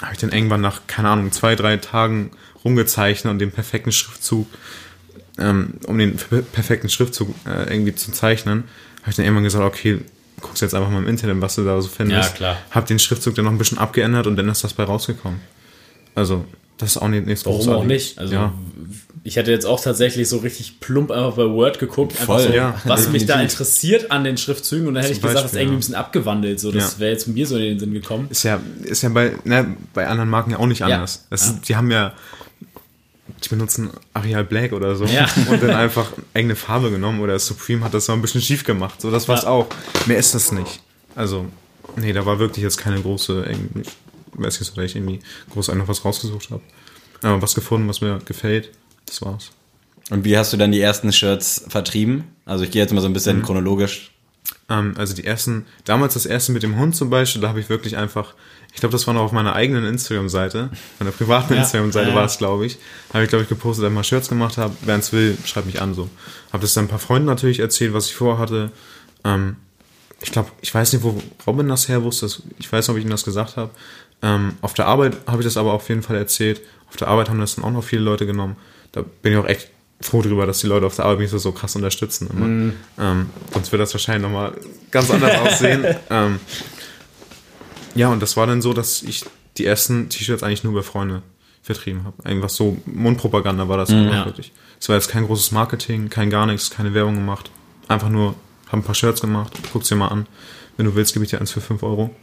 habe ich dann irgendwann nach, keine Ahnung, zwei, drei Tagen rumgezeichnet und den perfekten Schriftzug, ähm, um den per- perfekten Schriftzug äh, irgendwie zu zeichnen, habe ich dann irgendwann gesagt, okay, guckst jetzt einfach mal im Internet, was du da so findest. Ja, klar. Hab den Schriftzug dann noch ein bisschen abgeändert und dann ist das bei rausgekommen. Also, das ist auch nicht, nichts Warum auch Großartiges. nicht? Also ja. ich hätte jetzt auch tatsächlich so richtig plump einfach bei Word geguckt, Voll, so, ja, was mich da interessiert an den Schriftzügen und dann hätte ich gesagt, das ist Beispiel, irgendwie ein bisschen abgewandelt. So, das wäre jetzt mir so in den Sinn gekommen. Ist ja, ist ja bei, ne, bei anderen Marken ja auch nicht anders. Das Ist, die haben ja, die benutzen Arial Black oder so Ja. und dann einfach irgendeine Farbe genommen oder Supreme hat das so ein bisschen schief gemacht. So, das war's Ja. auch. Mehr ist das nicht. Also, nee, da war wirklich jetzt keine große, weiß nicht, dass ich irgendwie groß noch was rausgesucht habe. Aber was gefunden, was mir gefällt, das war's. und wie hast du dann die ersten Shirts vertrieben? Also ich gehe jetzt mal so ein bisschen Mhm. chronologisch Ähm, also die ersten, damals das erste mit dem Hund zum Beispiel, da habe ich wirklich einfach, ich glaube, das war noch auf meiner eigenen Instagram-Seite, meiner privaten Ja. Instagram-Seite Ja, war es, glaube ich. Habe ich, glaube ich, gepostet, dass ich mal Shirts gemacht habe. Wer es will, schreibt mich an so. Habe das dann ein paar Freunden natürlich erzählt, was ich vorhatte. Ähm, ich glaube, ich weiß nicht, wo Robin das her wusste. Ich weiß nicht, ob ich ihm das gesagt habe. Ähm, auf der Arbeit habe ich das aber auf jeden Fall erzählt. Auf der Arbeit haben das dann auch noch viele Leute genommen. Da bin ich auch echt froh drüber, dass die Leute auf der Arbeit mich so, so krass unterstützen. Immer. Ähm, sonst wird das wahrscheinlich nochmal ganz anders aussehen. Ähm, ja, und das war dann so, dass ich die ersten T-Shirts eigentlich nur über Freunde vertrieben habe. Irgendwas so, Mundpropaganda war das einfach Ja. wirklich. Es war jetzt kein großes Marketing, kein gar nichts, keine Werbung gemacht. Einfach nur, habe ein paar Shirts gemacht, guck's dir mal an. Wenn du willst, gebe ich dir eins für 5 Euro.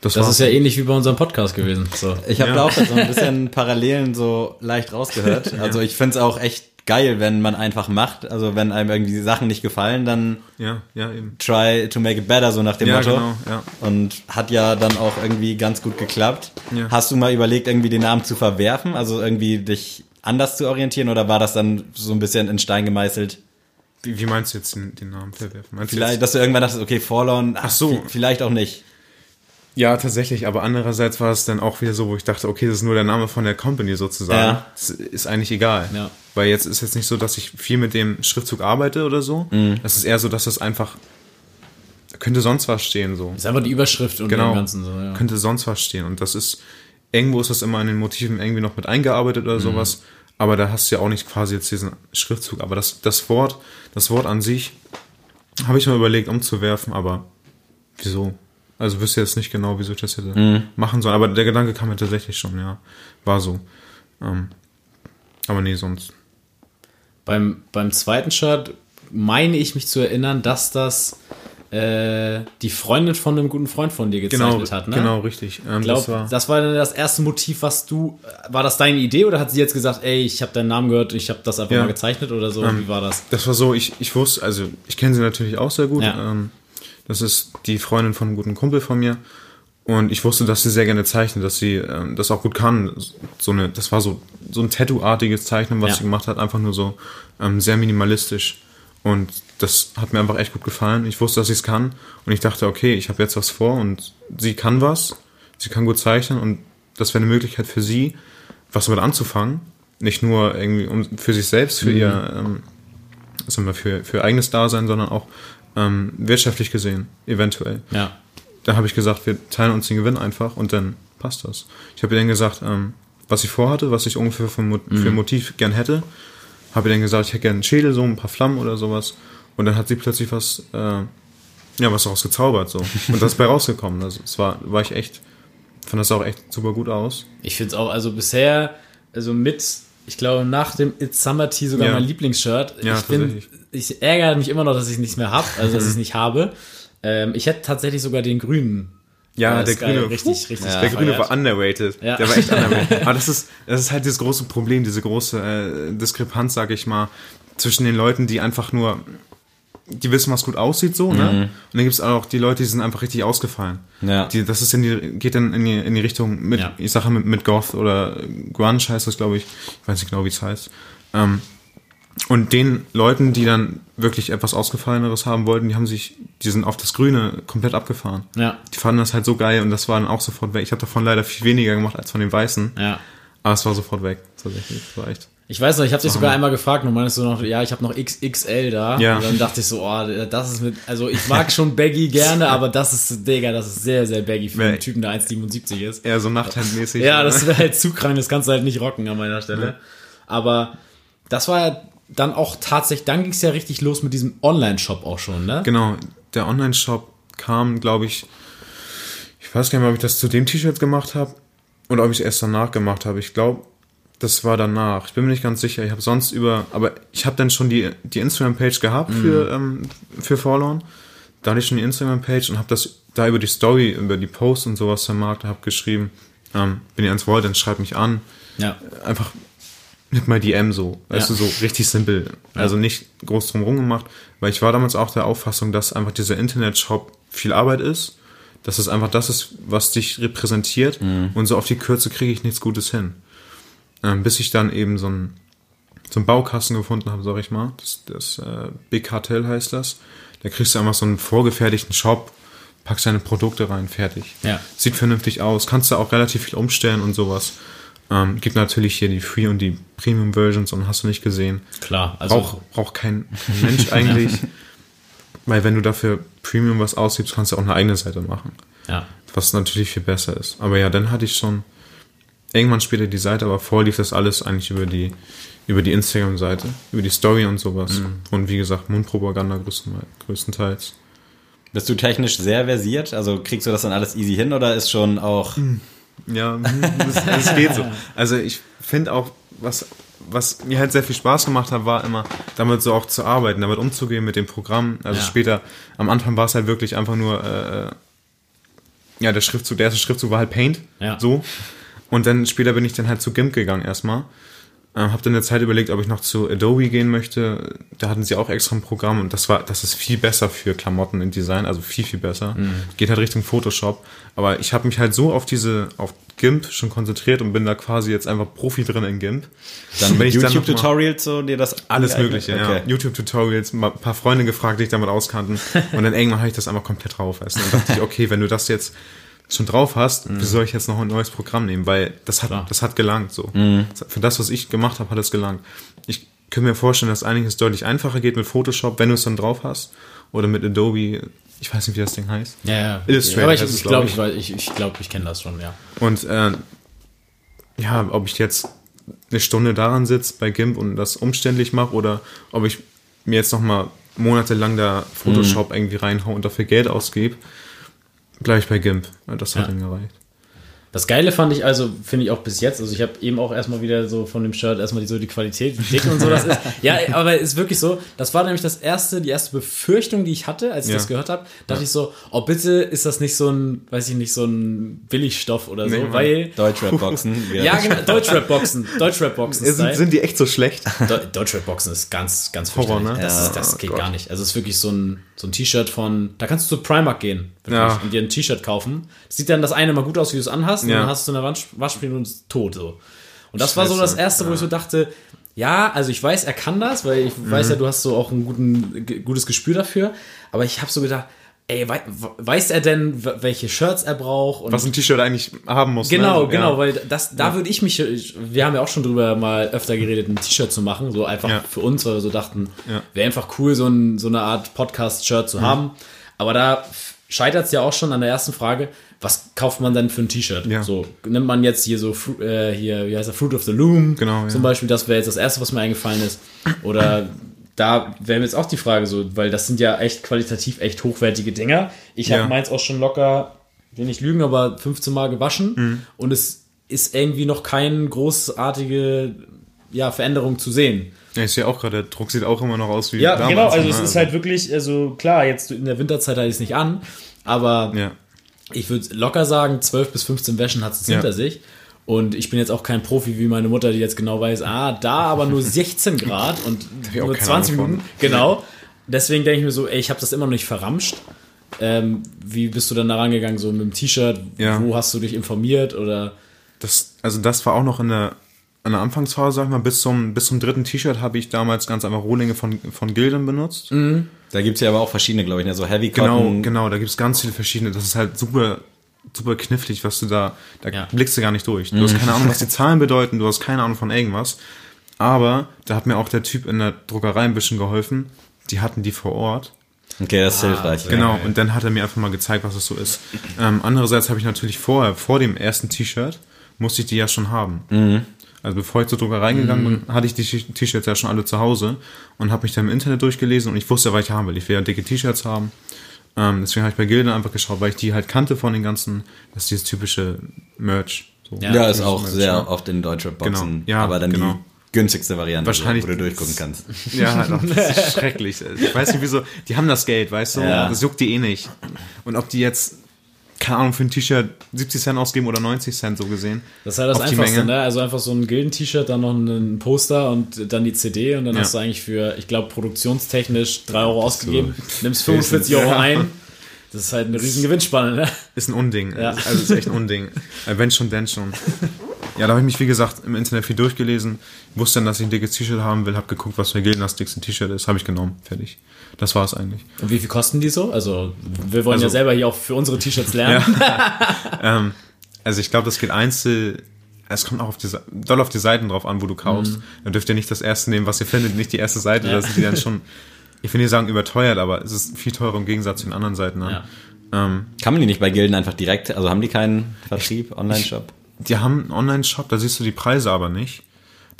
Das war's. ist ja ähnlich wie bei unserem Podcast gewesen. So. Ich habe Ja. da auch so ein bisschen Parallelen so leicht rausgehört. Also ich find's auch echt geil, wenn man einfach macht. Also wenn einem irgendwie die Sachen nicht gefallen, dann Ja, ja, eben. try to make it better, so nach dem Ja, Motto. genau, ja. Und hat ja dann auch irgendwie ganz gut geklappt. Ja. Hast du mal überlegt, irgendwie den Namen zu verwerfen? Also irgendwie dich anders zu orientieren oder war das dann so ein bisschen in Stein gemeißelt? Wie, wie meinst du jetzt den, den Namen verwerfen? Meinst du Vielleicht, jetzt, dass du irgendwann dachtest, okay, Forlorn, ach, so. vi- vielleicht auch nicht. Ja, tatsächlich, aber andererseits war es dann auch wieder so, wo ich dachte, okay, das ist nur der Name von der Company sozusagen. Ja. Das ist eigentlich egal. Ja. Weil jetzt ist jetzt nicht so, dass ich viel mit dem Schriftzug arbeite oder so. Mhm. Das ist eher so, dass das einfach könnte sonst was stehen so. ist einfach die Überschrift und Genau. dem Ganzen so, ja. Könnte sonst was stehen. Und das ist, irgendwo ist das immer in den Motiven irgendwie noch mit eingearbeitet oder sowas. Aber da hast du ja auch nicht quasi jetzt diesen Schriftzug. Aber das, das Wort, das Wort an sich, habe ich mal überlegt umzuwerfen, aber wieso? Also wüsste jetzt nicht genau, wieso ich das hätte machen soll. Aber der Gedanke kam mir tatsächlich schon, ja. War so. Ähm, aber nee, sonst. Beim, beim zweiten Shirt meine ich mich zu erinnern, dass das äh, die Freundin von einem guten Freund von dir Genau, gezeichnet hat. Ne? genau, richtig. Ähm, Ich glaube, das war, das war dann das erste Motiv, was du. War das deine Idee oder hat sie jetzt gesagt, ey, ich habe deinen Namen gehört, ich habe das einfach Ja. mal gezeichnet oder so? Ähm, Wie war das? Das war so, ich, ich wusste, also ich kenne sie natürlich auch sehr gut. Ja. Ähm, das ist die Freundin von einem guten Kumpel von mir. Und ich wusste, dass sie sehr gerne zeichnet, dass sie ähm, das auch gut kann. So eine, das war so, so ein Tattoo-artiges Zeichnen, was Ja. sie gemacht hat, einfach nur so ähm, sehr minimalistisch. Und das hat mir einfach echt gut gefallen. Ich wusste, dass sie es kann. Und ich dachte, okay, ich habe jetzt was vor und sie kann was. Sie kann gut zeichnen und das wäre eine Möglichkeit für sie, was damit anzufangen. Nicht nur irgendwie um, für sich selbst, für ihr, ähm, sagen wir, für, für ihr eigenes Dasein, sondern auch ähm, wirtschaftlich gesehen, eventuell. Ja. Da habe ich gesagt, wir teilen uns den Gewinn einfach und dann passt das. Ich habe ihr dann gesagt, ähm, was ich vorhatte, was ich ungefähr für, Mo für ein Motiv gern hätte. Habe ihr dann gesagt, ich hätte gerne einen Schädel, so ein paar Flammen oder sowas. Und dann hat sie plötzlich was, äh, ja, was daraus gezaubert, so. Und das ist bei rausgekommen. Also, es war, war ich echt, fand das auch echt super gut aus. Ich finde es auch, also bisher, also mit, ich glaube, nach dem It's Summer Tea sogar Ja. mein Lieblingsshirt. Ja, ich bin. Ich ärgere mich immer noch, dass ich es nicht mehr habe, also dass ich es nicht habe. Ähm, ich hätte tatsächlich sogar den grünen. Ja, äh, der Sky grüne, richtig, richtig. der grüne war underrated. Ja. Der war echt underrated. Aber das ist, das ist halt dieses große Problem, diese große äh, Diskrepanz, sag ich mal, zwischen den Leuten, die einfach nur, die wissen, was gut aussieht, so, ne? Und dann gibt's auch die Leute, die sind einfach richtig ausgefallen. Ja. Die, das ist in die, geht dann in die, in die Richtung mit, Ja. ich sage mit, mit Goth oder Grunge heißt das, glaube ich. Ich weiß nicht genau, wie es heißt. Ähm, und den Leuten, die dann wirklich etwas Ausgefalleneres haben wollten, die haben sich, die sind auf das Grüne komplett abgefahren. Ja, Die fanden das halt so geil und das war dann auch sofort weg. Ich habe davon leider viel weniger gemacht als von den Weißen, ja. aber es war sofort weg. Tatsächlich, das war echt. Ich weiß noch, ich habe dich So sogar einmal gefragt und meinst du noch, ja, ich habe noch XXL da. Ja. Und dann dachte ich so, oh, das ist mit, also ich mag schon Baggy gerne, aber das ist, Digga, das ist sehr, sehr Baggy für einen. Typen, der 1,77 ist. Eher so nachthemdmäßig. Ja, ne? das wäre halt zu krank, das kannst du halt nicht rocken an meiner Stelle. Aber das war ja dann auch tatsächlich, dann ging es ja richtig los mit diesem Online-Shop auch schon, ne? Genau, der Online-Shop kam, glaube ich, ich weiß gar nicht mehr, ob ich das zu dem T-Shirt gemacht habe oder ob ich es erst danach gemacht habe. Ich glaube, das war danach. Ich bin mir nicht ganz sicher. Ich habe sonst über, aber ich habe dann schon die, die Instagram-Page gehabt für, ähm, für Forlorn. Da hatte ich schon die Instagram-Page und habe das da über die Story, über die Posts und sowas vermarktet, habe geschrieben, ähm, wenn ihr eins wollt, dann schreibt mich an. Ja. einfach mit mal DM so, weißt Ja. so richtig simpel. Also nicht groß drum gemacht, weil ich war damals auch der Auffassung, dass einfach dieser Internetshop viel Arbeit ist, dass es einfach das ist, was dich repräsentiert und so auf die Kürze kriege ich nichts Gutes hin. Ähm, bis ich dann eben so ein so einen Baukasten gefunden habe, sag ich mal. Das, das äh, Big Cartel heißt das. Da kriegst du einfach so einen vorgefertigten Shop, packst deine Produkte rein, fertig. Ja. Sieht vernünftig aus, kannst du auch relativ viel umstellen und sowas. Ähm, gibt natürlich hier die Free- und die Premium-Versions und hast du nicht gesehen. Klar, also Braucht braucht kein, Mensch eigentlich. Weil wenn du dafür Premium was ausgibst, kannst du auch eine eigene Seite machen. ja. Was natürlich viel besser ist. Aber ja, dann hatte ich schon irgendwann später die Seite, aber vorher lief das alles eigentlich über die, über die Instagram-Seite, über die Story und sowas. Und wie gesagt, Mundpropaganda größten, größtenteils. Bist du technisch sehr versiert? Also kriegst du das dann alles easy hin oder ist schon auch. Ja, das, das geht so. Also ich finde auch, was, was mir halt sehr viel Spaß gemacht hat, war immer, damit so auch zu arbeiten, damit umzugehen mit dem Programm. Also Ja. später, am Anfang war es halt wirklich einfach nur, äh, ja, der Schriftzug, der erste Schriftzug war halt Paint. Ja. So. Und dann später bin ich dann halt zu GIMP gegangen erstmal. Ähm, hab dann eine Zeit überlegt, ob ich noch zu Adobe gehen möchte. Da hatten sie auch extra ein Programm und das war, das ist viel besser für Klamotten im Design, also viel, viel besser. Geht halt Richtung Photoshop. Aber ich habe mich halt so auf diese, auf GIMP schon konzentriert und bin da quasi jetzt einfach Profi drin in GIMP. Dann Wenn ich mal- YouTube-Tutorials so dir das Alles? Mögliche, Okay. ja. YouTube-Tutorials, mal ein paar Freunde gefragt, die sich damit auskannten. Und dann irgendwann habe ich das einfach komplett drauf. Und dann dachte ich, okay, wenn du das jetzt schon drauf hast, wie soll ich jetzt noch ein neues Programm nehmen? Weil das hat, Klar. das hat gelangt so. Für das, was ich gemacht habe, hat es gelangt. Ich könnte mir vorstellen, dass einiges deutlich einfacher geht mit Photoshop, wenn du es dann drauf hast. Oder mit Adobe, ich weiß nicht, wie das Ding heißt. Ja, ja. Illustrator Aber ich, es, ich glaub glaube, ich. ich, weiß- ich, ich, glaub, ich kenne das schon, ja. Und äh, ja, ob ich jetzt eine Stunde daran sitze bei GIMP und das umständlich mache oder ob ich mir jetzt noch mal monatelang da Photoshop irgendwie reinhau und dafür Geld ausgebe, bleibe ich bei GIMP. Ja, Das hat Ja. dann gereicht. Das Geile fand ich also, finde ich auch bis jetzt, also ich habe eben auch erstmal wieder so von dem Shirt erstmal die, so die Qualität, wie dick und so das ist. Ja, aber es ist wirklich so, das war nämlich das erste, die erste Befürchtung, die ich hatte, als ich Ja. das gehört habe, dachte ich so, oh bitte ist das nicht so ein, weiß ich nicht, so ein Billigstoff oder so, Nee, weil, Deutschrap-Boxen. ja genau, Deutschrap-Boxen, Deutschrap-Boxen Sind, sind die echt so schlecht? Deu- Deutschrap-Boxen ist ganz, ganz Horror, ne? Das, Ja, ist, das oh geht Gott. gar nicht. Also es ist wirklich so ein, so ein T-Shirt von, da kannst du zu Primark gehen Ja. und dir ein T-Shirt kaufen. Das sieht dann das eine mal gut aus, wie du es anhast, und Ja. dann hast du eine Wasch- Waschmaschine und ist tot. So. Und das war so Scheiße, das Erste, wo ich so dachte, ja, also ich weiß, er kann das, weil ich Mhm. weiß ja, du hast so auch ein guten, gutes Gespür dafür. Aber ich habe so gedacht, ey, wei weiß er denn, welche Shirts er braucht? Und Was ein T-Shirt eigentlich haben muss. Genau, ne? genau, Ja. weil das, da würde ich mich, wir haben ja auch schon drüber mal öfter geredet, ein T-Shirt zu machen, so einfach Ja. für uns, weil wir so dachten, Ja. wäre einfach cool, so, ein, so eine Art Podcast-Shirt zu haben. Aber da scheitert es ja auch schon an der ersten Frage, was kauft man denn für ein T-Shirt? Ja. So, nimmt man jetzt hier so, äh, hier, wie heißt der, Fruit of the Loom Genau, ja. zum Beispiel, das wäre jetzt das erste, was mir eingefallen ist. Oder da wäre mir jetzt auch die Frage so, weil das sind ja echt qualitativ echt hochwertige Dinger. Ich habe Ja. meins auch schon locker, will nicht lügen, aber 15 Mal gewaschen Mhm. und es ist irgendwie noch keine großartige ja, Veränderung zu sehen. Ja, ich sehe auch gerade, der Druck sieht auch immer noch aus wie Ja, damals. genau, also ne? es ist halt wirklich, also klar, jetzt in der Winterzeit hatte ich es nicht an, aber Ja. ich würde locker sagen, 12 bis 15 Wäschen hat es Ja. hinter sich. Und ich bin jetzt auch kein Profi wie meine Mutter, die jetzt genau weiß, ah, da aber nur 16 Grad und nur keine 20 Ahnung Minuten. Genau. Deswegen denke ich mir so, ey, ich habe das immer noch nicht verramscht. Ähm, wie bist du dann da rangegangen, so mit dem T-Shirt? Ja. Wo hast du dich informiert oder? Das, also das war auch noch in der, in der Anfangsphase, sag ich mal, bis zum, bis zum dritten T-Shirt habe ich damals ganz einfach Rohlinge von, von Gildan benutzt. Da gibt's ja aber auch verschiedene, glaube ich, ne? so Heavy Genau, Cotton. genau, da gibt es ganz viele verschiedene. Das ist halt super, super knifflig, was du da, da Ja. blickst du gar nicht durch. Du hast keine Ahnung, was die Zahlen bedeuten, du hast keine Ahnung von irgendwas. Aber da hat mir auch der Typ in der Druckerei ein bisschen geholfen. Die hatten die vor Ort. Okay, das ist hilfreich. ja. Genau, und dann hat er mir einfach mal gezeigt, was es so ist. Ähm, andererseits habe ich natürlich vorher, vor dem ersten T-Shirt, musste ich die ja schon haben. Also bevor ich zur Druckerei gegangen bin, hatte ich die T-Shirts ja schon alle zu Hause und habe mich dann im Internet durchgelesen und ich wusste, was ich haben will. Ich will ja dicke T-Shirts haben. Ähm, deswegen habe ich bei Gildan einfach geschaut, weil ich die halt kannte von den ganzen, das ist dieses typische Merch. So. Ja, Ja, ist auch Merch, sehr ne? oft in Deutschrap-Boxen. Genau. Ja, aber dann genau. die günstigste Variante, Wahrscheinlich- wo du durchgucken kannst. Ja, halt auch, das ist schrecklich. Ich weiß nicht wieso, die haben das Geld, weißt du? Ja. Das juckt die eh nicht. Und ob die jetzt, keine Ahnung, für ein T-Shirt 70 Cent ausgeben oder 90 Cent so gesehen. Das ist halt das Einfachste, ne? Also einfach so ein Gilden-T-Shirt, dann noch ein Poster und dann die CD und dann Ja. hast du eigentlich für, ich glaube, produktionstechnisch 3 Euro ausgegeben, nimmst 45 Ja. Euro ein. Das ist halt eine riesen Gewinnspanne, ne? Ist ein Unding. Ja. Also ist echt ein Unding. Wenn schon, denn schon. Ja, da habe ich mich, wie gesagt, im Internet viel durchgelesen, wusste dann, dass ich ein dickes T-Shirt haben will, habe geguckt, was für Gilden das dickste T-Shirt ist, habe ich genommen, fertig. Das war es eigentlich. Und wie viel kosten die so? Also, wir wollen ja Also- selber hier auch für unsere T-Shirts lernen. Ähm, also ich glaube, das geht einzeln. Es kommt auch auf die, doll auf die Seiten drauf an, wo du kaufst. Dann dürft ihr nicht das erste nehmen, was ihr findet, nicht die erste Seite. Ja. Da sind die dann schon, ich will nicht sagen überteuert, aber es ist viel teurer im Gegensatz zu den anderen Seiten. Ne? Ja. Ähm, Kann man die nicht bei Gilden einfach direkt, also haben die keinen Vertrieb, Online-Shop? die haben einen Online-Shop, da siehst du die Preise aber nicht.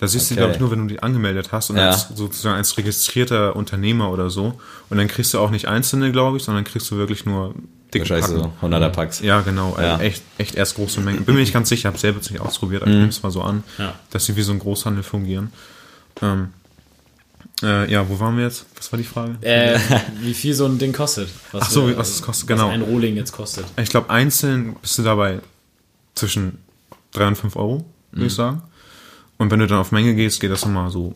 Da siehst du, Okay. glaube ich, nur, wenn du die angemeldet hast und Ja. als, sozusagen als registrierter Unternehmer oder so. Und dann kriegst du auch nicht einzelne, glaube ich, sondern kriegst du wirklich nur dicke Wahrscheinlich Packen. so 100er Packs. Ja, genau. Also Ja. echt, echt erst große Mengen. Bin mir nicht ganz sicher, habe selber nicht ausprobiert, aber ich nehme es mal so an, Ja. dass sie wie so ein Großhandel fungieren. Ähm, äh, ja, wo waren wir jetzt? Was war die Frage? äh, wie viel so ein Ding kostet. Was Ach so, wir- was es kostet, was genau. ein Rohling jetzt kostet. Ich glaube, einzeln bist du dabei zwischen 3 und 5 Euro, würde Mhm. ich sagen. Und wenn du dann auf Menge gehst, geht das nochmal so,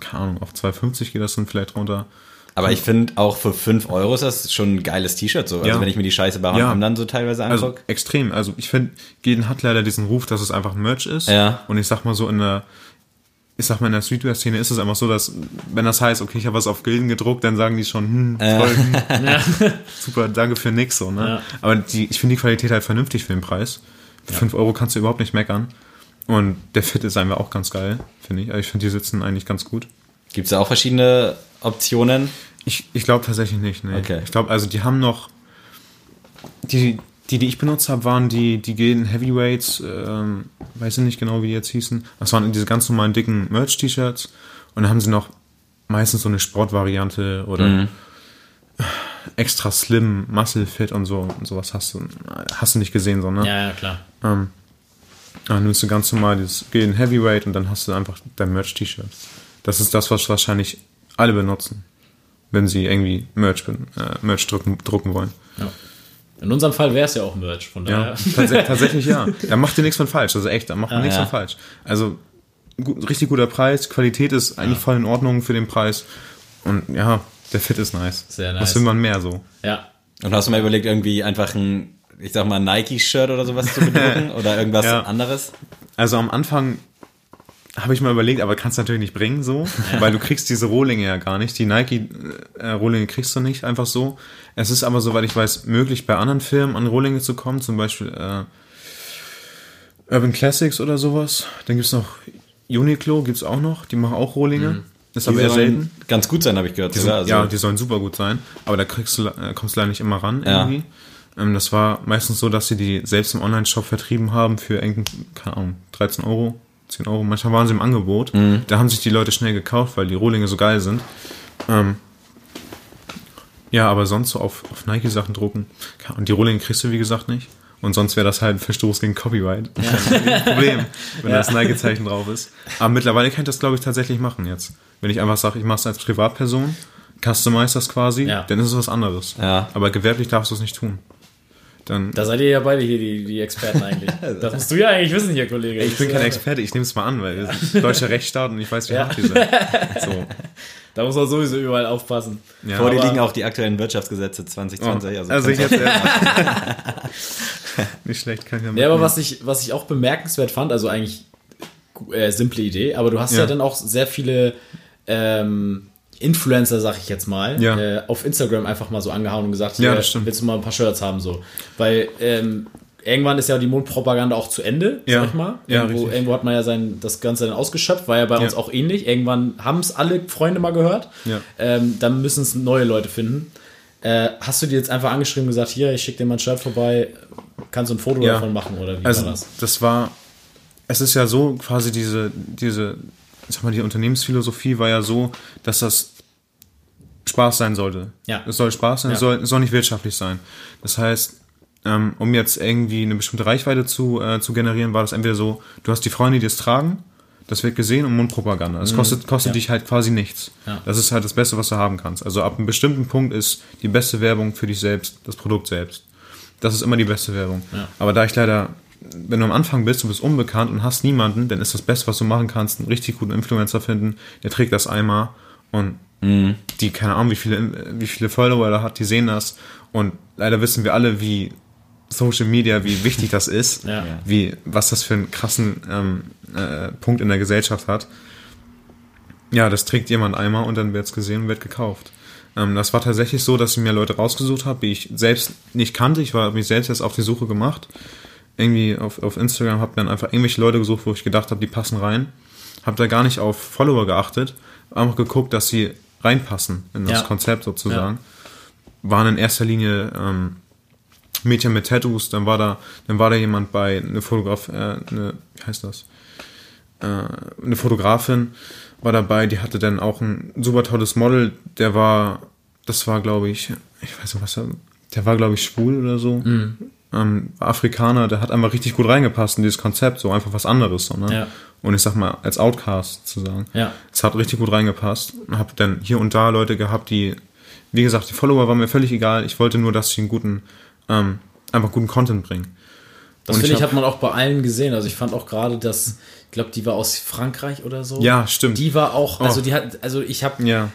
keine Ahnung, auf 2,50 geht das dann vielleicht runter. Aber ich finde auch für 5 Euro ist das schon ein geiles T-Shirt so. Also Ja. wenn ich mir die Scheiße bei Ja. H&M dann so teilweise Also angucke. extrem. Also ich finde, Gilden hat leider diesen Ruf, dass es einfach Merch ist. Ja. Und ich sag mal so in der, ich sag mal in der Streetwear-Szene ist es einfach so, dass wenn das heißt, okay, ich habe was auf Gilden gedruckt, dann sagen die schon, hm, toll, hm, super, danke für nix so. Ne? Ja. Aber die, ich finde die Qualität halt vernünftig für den Preis. Für 5 Euro kannst du überhaupt nicht meckern. Und der Fit ist einfach auch ganz geil, finde ich. Also ich finde, die sitzen eigentlich ganz gut. Gibt es da auch verschiedene Optionen? Ich, ich glaube tatsächlich nicht, ne. Okay. Ich glaube, also die haben noch. Die, die, die ich benutzt habe, waren die, die Gilden Heavyweights, ähm, weiß ich nicht genau, wie die jetzt hießen. Das waren diese ganz normalen dicken Merch-T-Shirts. Und dann haben sie noch meistens so eine Sportvariante oder extra slim, Muscle Fit und so und sowas hast du, hast du nicht gesehen, so, ne? Ja, ja, klar. Ähm, dann nimmst du ganz normal dieses Gilden Heavyweight und dann hast du einfach dein Merch-T-Shirt. Das ist das, was wahrscheinlich alle benutzen, wenn sie irgendwie Merch, äh, Merch drucken, drucken wollen. Ja. In unserem Fall wäre es ja auch Merch, von Ja, daher. tats tatsächlich ja. Da macht ihr nichts von falsch. Also echt, da macht man Ah, nichts ja. von falsch. Also gut, richtig guter Preis, Qualität ist eigentlich voll in Ordnung für den Preis. Und ja, der Fit ist nice. Sehr Was nice. will man mehr so? Ja. Und hast du mal überlegt, irgendwie einfach ein, ich sag mal, Nike-Shirt oder sowas zu bedrucken? oder irgendwas Ja. anderes? Also am Anfang habe ich mal überlegt, aber kannst natürlich nicht bringen so, weil du kriegst diese Rohlinge ja gar nicht. Die Nike äh, Rohlinge kriegst du nicht einfach so. Es ist aber, soweit ich weiß, möglich bei anderen Firmen an Rohlinge zu kommen, zum Beispiel äh, Urban Classics oder sowas. Dann gibt's noch Uniqlo, gibt's auch noch, die machen auch Rohlinge. Ist aber Die eher selten. Ganz gut sein, habe ich gehört. Die sind, Also, ja, die sollen super gut sein, aber da kriegst du, äh, kommst du leider nicht immer ran Ja. irgendwie. Ähm, das war meistens so, dass sie die selbst im Online-Shop vertrieben haben für keine Ahnung, 13 Euro, 10 Euro. Manchmal waren sie im Angebot. Mhm. Da haben sich die Leute schnell gekauft, weil die Rohlinge so geil sind. Ähm, ja, aber sonst so auf, auf Nike-Sachen drucken. Ja, Und die Rohlinge kriegst du, wie gesagt, nicht. Und sonst wäre das halt ein Verstoß gegen Copyright. Kein Problem, wenn das Nike-Zeichen drauf ist. Aber mittlerweile kann ich das, glaube ich, tatsächlich machen jetzt. Wenn ich einfach sage, ich mache es als Privatperson, customize das quasi, Ja. dann ist es was anderes. Ja. Aber gewerblich darfst du es nicht tun. Dann, Da seid ihr ja beide hier die, die Experten eigentlich. Das musst du ja eigentlich wissen hier, Kollege. ich bin kein Experte, ich nehme es mal an, weil wir sind deutscher Rechtsstaat und ich weiß, wie Ja. hart die sind. So, Da muss man sowieso überall aufpassen. ja. Vor dir liegen auch die aktuellen Wirtschaftsgesetze 2020. Also, also ich jetzt nicht schlecht kann ich ja Ja, aber was ich, was ich auch bemerkenswert fand, also eigentlich äh, simple Idee, aber du hast ja, Ja. dann auch sehr viele ähm, Influencer, sag ich jetzt mal, Ja. äh, auf Instagram einfach mal so angehauen und gesagt, Ja, hier, das stimmt. willst du mal ein paar Shirts haben, so. Weil ähm, irgendwann ist ja die Mundpropaganda auch zu Ende, Ja. sag ich mal. Ja, irgendwo, richtig. irgendwo hat man ja sein, das Ganze dann ausgeschöpft, war ja bei Ja. uns auch ähnlich. Irgendwann haben es alle Freunde mal gehört. Ja. Ähm, dann müssen es neue Leute finden. Äh, hast du dir jetzt einfach angeschrieben und gesagt, hier, ich schicke dir mal ein Shirt vorbei, kannst du ein Foto davon machen oder wie Also war das? das war, es ist ja so quasi diese, diese, ich sag mal, die Unternehmensphilosophie war ja so, dass das Spaß sein sollte. Ja. Es soll Spaß sein, Ja. es, soll, es soll nicht wirtschaftlich sein. Das heißt, ähm, um jetzt irgendwie eine bestimmte Reichweite zu, äh, zu generieren, war das entweder so, du hast die Freunde, die es tragen, das wird gesehen und Mundpropaganda. Das kostet, kostet Mhm. Ja. dich halt quasi nichts. Ja. Das ist halt das Beste, was du haben kannst. Also ab einem bestimmten Punkt ist die beste Werbung für dich selbst, das Produkt selbst. Das ist immer die beste Werbung. Ja. Aber da ich leider, wenn du am Anfang bist, du bist unbekannt und hast niemanden, dann ist das Beste, was du machen kannst, einen richtig guten Influencer finden, der trägt das einmal und die, keine Ahnung, wie viele, wie viele Follower er hat, die sehen das. Und leider wissen wir alle, wie Social Media, wie wichtig das ist, Ja. wie, was das für einen krassen ähm, äh, Punkt in der Gesellschaft hat. Ja, das trägt jemand einmal und dann wird's gesehen und wird gekauft. Ähm, das war tatsächlich so, dass ich mir Leute rausgesucht habe, die ich selbst nicht kannte. Ich war mich selbst jetzt auf die Suche gemacht. Irgendwie auf, auf Instagram habe dann einfach irgendwelche Leute gesucht, wo ich gedacht habe, die passen rein. Habe da gar nicht auf Follower geachtet, einfach geguckt, dass sie reinpassen in das Ja. Konzept sozusagen. Waren in erster Linie ähm, Mädchen mit Tattoos, dann war da, dann war da jemand bei, eine Fotograf, äh, eine, wie heißt das? Äh, eine Fotografin war dabei, die hatte dann auch ein super tolles Model, der war, das war glaube ich, ich weiß nicht was, er- der war glaube ich schwul oder so. Ähm, Afrikaner, der hat einfach richtig gut reingepasst in dieses Konzept, so einfach was anderes, so, ne? Ja. Und ich sag mal, als Outcast zu sagen. Ja. Es hat richtig gut reingepasst. Hab dann hier und da Leute gehabt, die, wie gesagt, die Follower waren mir völlig egal. Ich wollte nur, dass sie einen guten, ähm, einfach guten Content bringen. Das finde ich, hab- hat man auch bei allen gesehen. Also ich fand auch gerade, dass, ich glaube, die war aus Frankreich oder so. Ja, stimmt. Die war auch, also Oh. die hat, also ich habe, Ja.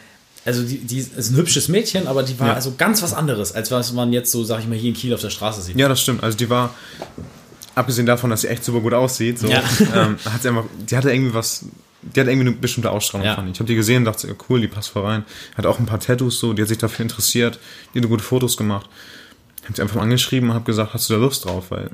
Also die, die ist ein hübsches Mädchen, aber die war Ja. also ganz was anderes, als was man jetzt so, sag ich mal, hier in Kiel auf der Straße sieht. Ja, das stimmt. Also die war, abgesehen davon, dass sie echt super gut aussieht, so, Ja. ähm, hat sie einfach, die hatte irgendwie was, die hat irgendwie eine bestimmte Ausstrahlung, Ja. fand ich. Ich habe die gesehen und dachte, cool, die passt voll rein. Hat auch ein paar Tattoos so, die hat sich dafür interessiert, die hat gute Fotos gemacht. Ich habe sie einfach mal angeschrieben und habe gesagt, hast du da Lust drauf? Weil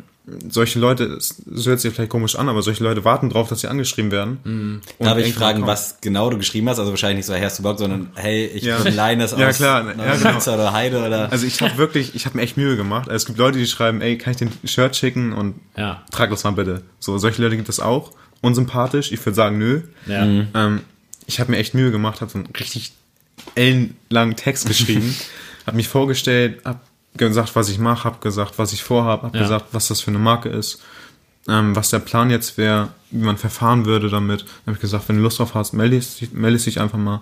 solche Leute, es hört sich vielleicht komisch an, aber solche Leute warten drauf, dass sie angeschrieben werden. Mhm. Darf ich fragen, kommt- was genau du geschrieben hast? Also wahrscheinlich nicht so, hey, hast du Bock, sondern hey, ich Ja. bin Leines Ja, aus klar, ja, genau. Oder Heide oder... Also ich habe wirklich, ich habe mir echt Mühe gemacht. Also es gibt Leute, die schreiben, ey, kann ich den Shirt schicken und Ja. trag das mal bitte. So, solche Leute gibt es auch. Unsympathisch, ich würde sagen, nö. Ja. Ähm, ich habe mir echt Mühe gemacht, habe so einen richtig ellenlangen Text geschrieben, habe mich vorgestellt, habe gesagt, was ich mache, habe gesagt, was ich vorhabe, habe Ja. gesagt, was das für eine Marke ist, ähm, was der Plan jetzt wäre, wie man verfahren würde damit. Dann habe ich gesagt, wenn du Lust drauf hast, melde dich, melde dich einfach mal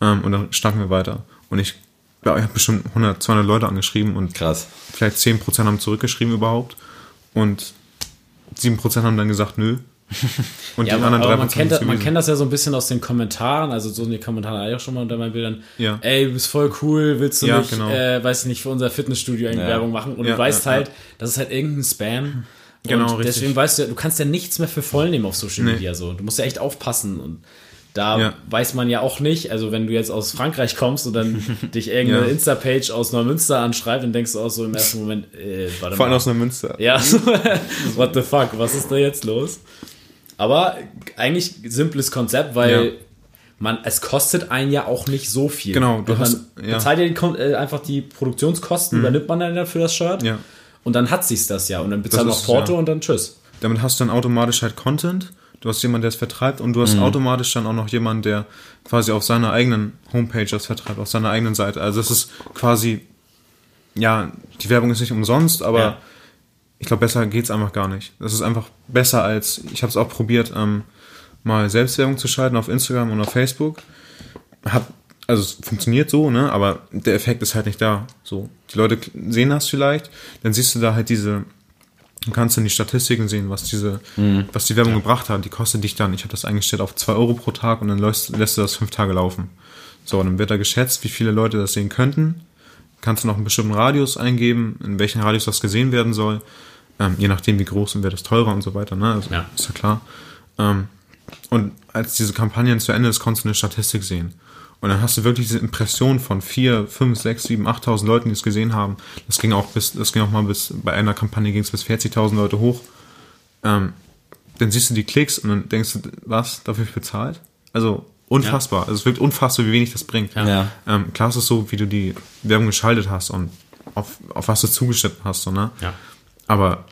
ähm, und dann starten wir weiter. Und ich, ja, ich habe bestimmt 100, 200 Leute angeschrieben und Krass. vielleicht 10% haben zurückgeschrieben überhaupt und 7% haben dann gesagt, nö. Und Ja, die aber, anderen aber 3% man, kennt das, man kennt das ja so ein bisschen aus den Kommentaren, also so in den Kommentaren eigentlich auch schon mal unter meinen Bildern. Ja. Ey, du bist voll cool, willst du Ja, nicht, genau. äh, weiß ich nicht, für unser Fitnessstudio eine Ja. Werbung machen? Und Ja, du weißt ja, halt, ja. das ist halt irgendein Spam. Genau, und richtig. deswegen weißt du, ja, du kannst ja nichts mehr für voll nehmen auf Social Nee. Media so. Du musst ja echt aufpassen und da Ja. weiß man ja auch nicht, also wenn du jetzt aus Frankreich kommst und dann dich irgendeine Ja. Insta-Page aus Neumünster anschreibt, dann denkst du auch so im ersten Moment, äh, warte Vor allem mal. aus einer Münster. Ja, so, what the fuck, was ist da jetzt los? Aber eigentlich simples Konzept, weil Ja. man, es kostet einen ja auch nicht so viel. Genau, du man hast- ja. bezahlt ja die, äh, einfach die Produktionskosten, übernimmt man dann für das Shirt Ja. und dann hat sich's das ja und dann bezahlt man Porto ja. und dann tschüss. Damit hast du dann automatisch halt Content. Du hast jemanden, der es vertreibt und du Mhm. hast automatisch dann auch noch jemanden, der quasi auf seiner eigenen Homepage das vertreibt, auf seiner eigenen Seite. Also es ist quasi, ja, die Werbung ist nicht umsonst, aber. Ich glaube, besser geht's einfach gar nicht. Das ist einfach besser als, ich habe es auch probiert, ähm, mal Selbstwerbung zu schalten auf Instagram und auf Facebook. Hat, also es funktioniert so, ne, aber der Effekt ist halt nicht da. So, die Leute sehen das vielleicht, dann siehst du da halt diese, du kannst dann die Statistiken sehen, was diese, was die Werbung gebracht hat. Die kostet dich dann, ich habe das eingestellt auf 2 Euro pro Tag und dann lässt, lässt du das fünf Tage laufen. So, dann wird da geschätzt, wie viele Leute das sehen könnten. Kannst du noch einen bestimmten Radius eingeben, in welchem Radius das gesehen werden soll. Ähm, je nachdem, wie groß und wird das teurer und so weiter, ne? Also, Ja. Ist ja klar. Ähm, und als diese Kampagnen zu Ende ist, konntest du eine Statistik sehen. Und dann hast du wirklich diese Impression von 4, 5, 6, 7, 8.000 Leuten, die es gesehen haben. Das ging auch bis, das ging auch mal bis, bei einer Kampagne ging es bis 40.000 Leute hoch. Ähm, dann siehst du die Klicks und dann denkst du, was, dafür ich bezahlt? Also unfassbar. Also es wirkt unfassbar, wie wenig das bringt. Ja. Ähm, klar ist es so, wie du die Werbung geschaltet hast und auf, auf was du zugeschnitten hast, so, ne? Ja. Aber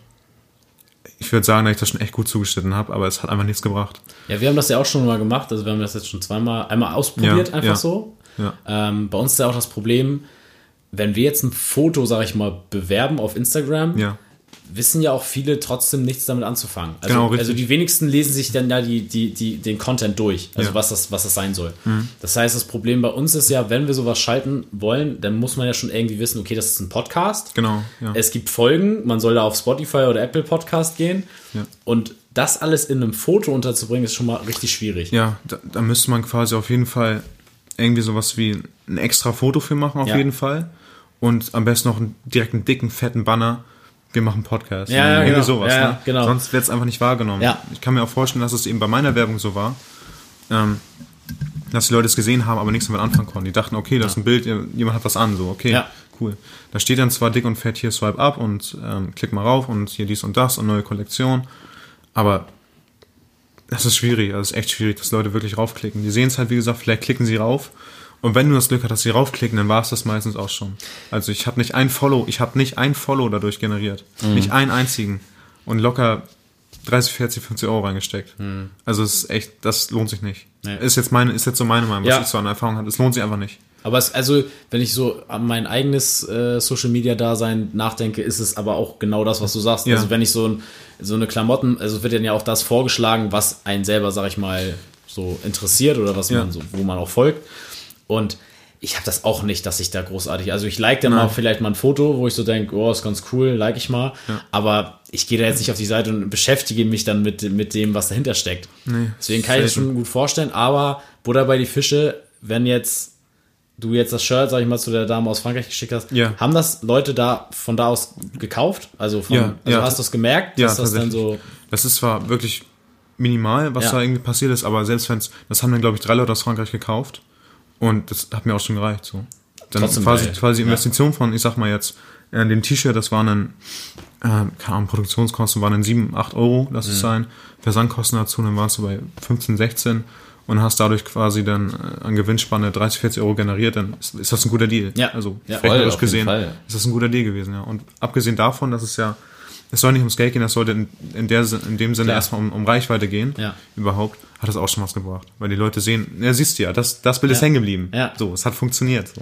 ich würde sagen, dass ich das schon echt gut zugeschnitten habe, aber es hat einfach nichts gebracht. Ja, wir haben das ja auch schon mal gemacht. Also wir haben das jetzt schon zweimal, einmal ausprobiert, Ja, einfach ja. so. Ja. Ähm, bei uns ist ja auch das Problem, wenn wir jetzt ein Foto, sag ich mal, bewerben auf Instagram, Ja. Wissen ja auch viele trotzdem nichts damit anzufangen. Also, Genau, also die wenigsten lesen sich dann da die, die, die, den Content durch, also Ja. Mhm. was, das, was das sein soll. Das heißt, das Problem bei uns ist ja, wenn wir sowas schalten wollen, dann muss man ja schon irgendwie wissen, okay, das ist ein Podcast. Genau, ja. Es gibt Folgen, man soll da auf Spotify oder Apple Podcast gehen. Ja. Und das alles in einem Foto unterzubringen, ist schon mal richtig schwierig. Ja, da, da müsste man quasi auf jeden Fall irgendwie sowas wie ein extra Foto für machen, auf jeden Fall. Und am besten noch einen, direkt einen dicken, fetten Banner, wir machen Podcast. Ja, ja, Irgendwie genau. sowas. Ja, ne? genau. Sonst wird es einfach nicht wahrgenommen. Ja. Ich kann mir auch vorstellen, dass es eben bei meiner Werbung so war, ähm, dass die Leute es gesehen haben, aber nichts damit anfangen konnten. Die dachten, okay, das ist ein Bild, jemand hat was an, so, okay, cool. Da steht dann zwar dick und fett hier Swipe up und ähm, klick mal rauf und hier dies und das und neue Kollektion, aber das ist schwierig, das ist echt schwierig, dass Leute wirklich raufklicken. Die sehen es halt, wie gesagt, vielleicht klicken sie rauf. Und wenn du das Glück hast, dass sie raufklicken, dann war es das meistens auch schon. Also ich habe nicht ein Follow, ich habe nicht ein Follow dadurch generiert. Nicht einen einzigen. Und locker 30, 40, 50 Euro reingesteckt. Also es ist echt, das lohnt sich nicht. Nee. Ist jetzt meine, ist jetzt so meine Meinung, was Ja. ich so an Erfahrung habe. Es lohnt sich einfach nicht. Aber es, also, wenn ich so an mein eigenes äh, Social Media Dasein nachdenke, ist es aber auch genau das, was du sagst. Ja. Also, wenn ich so, ein, so eine Klamotten, also wird dann ja auch das vorgeschlagen, was einen selber, sag ich mal, so interessiert oder was Ja. man so, wo man auch folgt. Und ich habe das auch nicht, dass ich da großartig, also ich like dann mal vielleicht mal ein Foto, wo ich so denke, oh, ist ganz cool, like ich mal. Aber ich gehe da jetzt nicht auf die Seite und beschäftige mich dann mit, mit dem, was dahinter steckt. Deswegen kann ich das selten. schon gut vorstellen. Aber Buddha bei die Fische, wenn jetzt du jetzt das Shirt, sag ich mal, zu der Dame aus Frankreich geschickt hast, Ja. haben das Leute da von da aus gekauft? Also, von, Ja, also ja. hast du es gemerkt, Ja, dass das dann so. Das ist zwar wirklich minimal, was Ja. da irgendwie passiert ist, aber selbst wenn es, das haben dann, glaube ich, drei Leute aus Frankreich gekauft. Und das hat mir auch schon gereicht. So. Dann Trotzdem quasi, geil. quasi Ja. Investition von, ich sag mal jetzt, äh, dem T-Shirt, das waren dann, äh, keine Ahnung, Produktionskosten waren dann 7, 8 Euro, lass Mhm. es sein. Versandkosten dazu, dann waren es so bei 15, 16 und hast dadurch quasi dann äh, an Gewinnspanne 30, 40 Euro generiert, dann ist, ist das ein guter Deal. Ja. Also, Ja, voll, rechnerisch auf jeden gesehen, Fall. ist das ein guter Deal gewesen, ja. Und abgesehen davon, dass es ja, es soll nicht ums Geld gehen, das sollte in, in, der, in dem Sinne Klar. erstmal um, um Reichweite gehen, Ja. überhaupt, hat das auch schon was gebracht. Weil die Leute sehen, ja, siehst du ja, das, das Bild ist Ja. hängen geblieben. Ja. So, es hat funktioniert. So.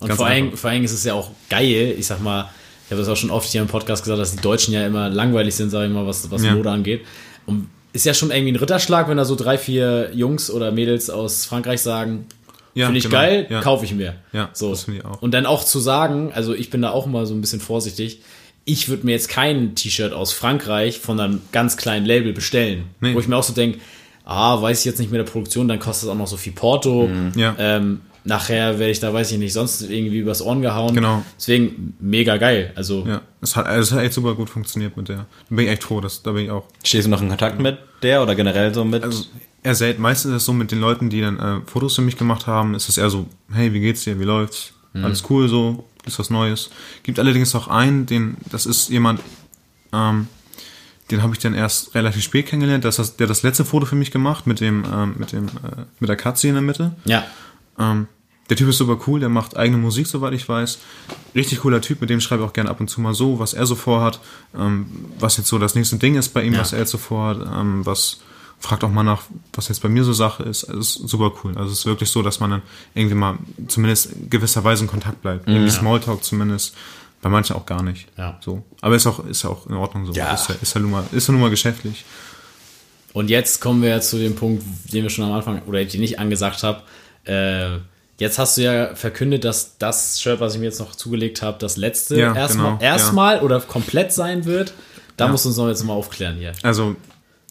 Und Ganz vor allem, vor allem ist es ja auch geil, ich sag mal, ich habe das auch schon oft hier im Podcast gesagt, dass die Deutschen ja immer langweilig sind, sag ich mal, was, was Ja. Mode angeht. Und ist ja schon irgendwie ein Ritterschlag, wenn da so drei, vier Jungs oder Mädels aus Frankreich sagen, Ja, finde ich genau. geil, Ja. kaufe ich mir. Ja, so. das finde ich auch. Und dann auch zu sagen, also ich bin da auch immer so ein bisschen vorsichtig, ich würde mir jetzt kein T-Shirt aus Frankreich von einem ganz kleinen Label bestellen. Nee. Wo ich mir auch so denke, ah, weiß ich jetzt nicht mit der Produktion, dann kostet es auch noch so viel Porto. Ja. Ähm, nachher werde ich da, weiß ich nicht, sonst irgendwie übers Ohren gehauen. Genau. Deswegen mega geil. Also Ja, es hat, also es hat echt super gut funktioniert mit der. Da bin ich echt froh, dass, da bin ich auch. Stehst du noch in Kontakt mit der oder generell so mit? Also, eher selten. Meistens ist es so mit den Leuten, die dann äh, Fotos für mich gemacht haben, ist es eher so, hey, wie geht's dir, wie läuft's? Alles cool so, ist was Neues. Gibt allerdings auch einen, den, das ist jemand, ähm, den habe ich dann erst relativ spät kennengelernt, das der hat das letzte Foto für mich gemacht mit dem, ähm, mit dem, äh, mit der Katze in der Mitte. ja, Ähm, der Typ ist super cool, der macht eigene Musik, soweit ich weiß. Richtig cooler Typ, mit dem schreibe ich auch gerne ab und zu mal so, was er so vorhat, ähm, was jetzt so das nächste Ding ist bei ihm, Ja. was er jetzt so vorhat, ähm, was fragt auch mal nach, was jetzt bei mir so Sache ist. Also es ist super cool. Also es ist wirklich so, dass man dann irgendwie mal zumindest in gewisser Weise in Kontakt bleibt. Irgendwie Smalltalk zumindest. Bei manchen auch gar nicht. Ja. So. Aber ist auch, ist ja auch in Ordnung so. Ja. Ist ja, ist ja nun mal, ist ja nun mal geschäftlich. Und jetzt kommen wir zu dem Punkt, den wir schon am Anfang oder den ich angesagt habe. Äh, jetzt hast du ja verkündet, dass das Shirt, was ich mir jetzt noch zugelegt habe, das letzte Ja, erstmal genau, erstmal oder komplett sein wird. Da Ja. musst du uns noch jetzt mal aufklären hier. Also,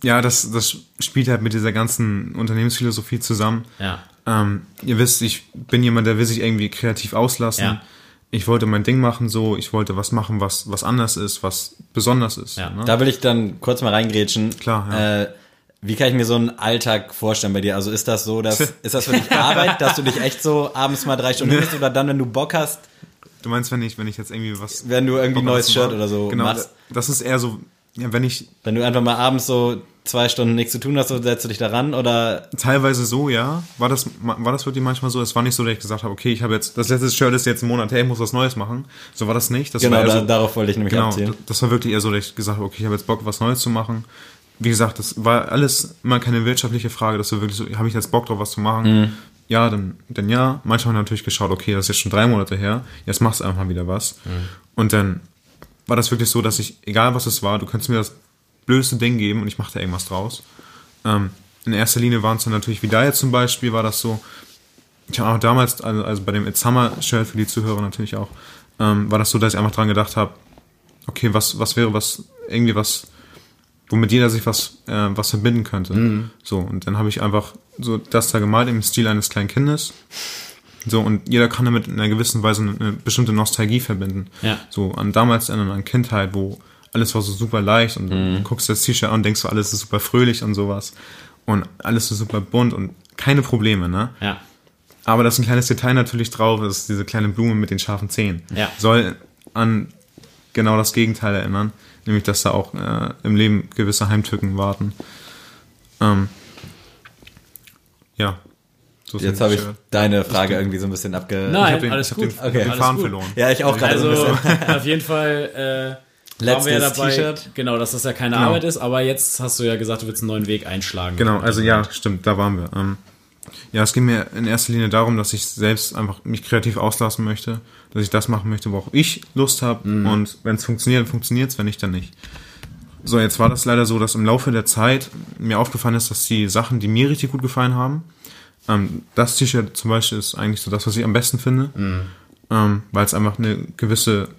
ja, das, das spielt halt mit dieser ganzen Unternehmensphilosophie zusammen. Ja. Ähm, ihr wisst, ich bin jemand, der will sich irgendwie kreativ auslassen. Ja. Ich wollte mein Ding machen so, ich wollte was machen, was, was anders ist, was besonders ist. Ja. Ne? Da will ich dann kurz mal reingrätschen. Klar, ja. Äh, wie kann ich mir so einen Alltag vorstellen bei dir? Also ist das so, dass ist das für dich Arbeit, dass du dich echt so abends mal drei Stunden nimmst oder dann, wenn du Bock hast, Du meinst, wenn ich, wenn ich jetzt irgendwie was. wenn du irgendwie ein neues Shirt oder so genau, machst, Das ist eher so, ja, wenn ich wenn du einfach mal abends so zwei Stunden nichts zu tun hast, so setzt du dich daran oder teilweise so, ja, war das, war das wirklich manchmal so. Es war nicht so, dass ich gesagt habe, okay, ich habe jetzt, das letzte Shirt ist jetzt ein Monat her, ich muss was Neues machen. So war das nicht. Das genau war da, so, darauf wollte ich nämlich Genau, abzielen. das war wirklich eher so, dass ich gesagt habe, okay, ich habe jetzt Bock, was Neues zu machen. Wie gesagt, das war alles immer keine wirtschaftliche Frage, dass wir wirklich so, habe ich jetzt Bock drauf, was zu machen? Ja, dann, dann ja. Manchmal natürlich geschaut, okay, das ist jetzt schon drei Monate her, jetzt machst du einfach mal wieder was. Und dann war das wirklich so, dass ich, egal was es war, du könntest mir das blödste Ding geben und ich mache da irgendwas draus. Ähm, in erster Linie waren es dann natürlich, wie da jetzt zum Beispiel, war das so, ich habe auch damals, also, also bei dem It's Summer Shirt für die Zuhörer natürlich auch, ähm, war das so, dass ich einfach dran gedacht habe, okay, was, was wäre was, irgendwie was, womit jeder sich was, äh, was verbinden könnte. So, und dann habe ich einfach so das da gemalt im Stil eines kleinen Kindes. So, und jeder kann damit in einer gewissen Weise eine, bestimmte Nostalgie verbinden. Ja. So, an damals an, an Kindheit, wo alles war so super leicht und Mhm. du guckst das T-Shirt an und denkst so, alles ist super fröhlich und sowas. Und alles ist super bunt und keine Probleme, ne? Ja. Aber das ist ein kleines Detail natürlich drauf, ist diese kleine Blume mit den scharfen Zähnen. Ja. Soll an genau das Gegenteil erinnern, nämlich dass da auch äh, im Leben gewisse Heimtücken warten. Ähm, ja. So Jetzt habe ich deine Frage irgendwie so ein bisschen abge... Nein, Ich hab den, alles ich gut. den, Okay. den gut. verloren. Ja, ich auch gerade so Also ein bisschen. auf jeden Fall äh, Letztes waren wir ja dabei, T-Shirt. genau, dass das ja keine Genau. Arbeit ist, aber jetzt hast du ja gesagt, du willst einen neuen Weg einschlagen. Genau, also ja, stimmt, da waren wir. Ähm, ja, es ging mir in erster Linie darum, dass ich selbst einfach mich kreativ auslassen möchte, dass ich das machen möchte, worauf ich Lust habe und wenn es funktioniert, dann funktioniert es, wenn nicht, dann nicht. So, jetzt war das leider so, dass im Laufe der Zeit mir aufgefallen ist, dass die Sachen, die mir richtig gut gefallen haben, ähm, das T-Shirt zum Beispiel ist eigentlich so das, was ich am besten finde, ähm, weil es einfach eine gewisse,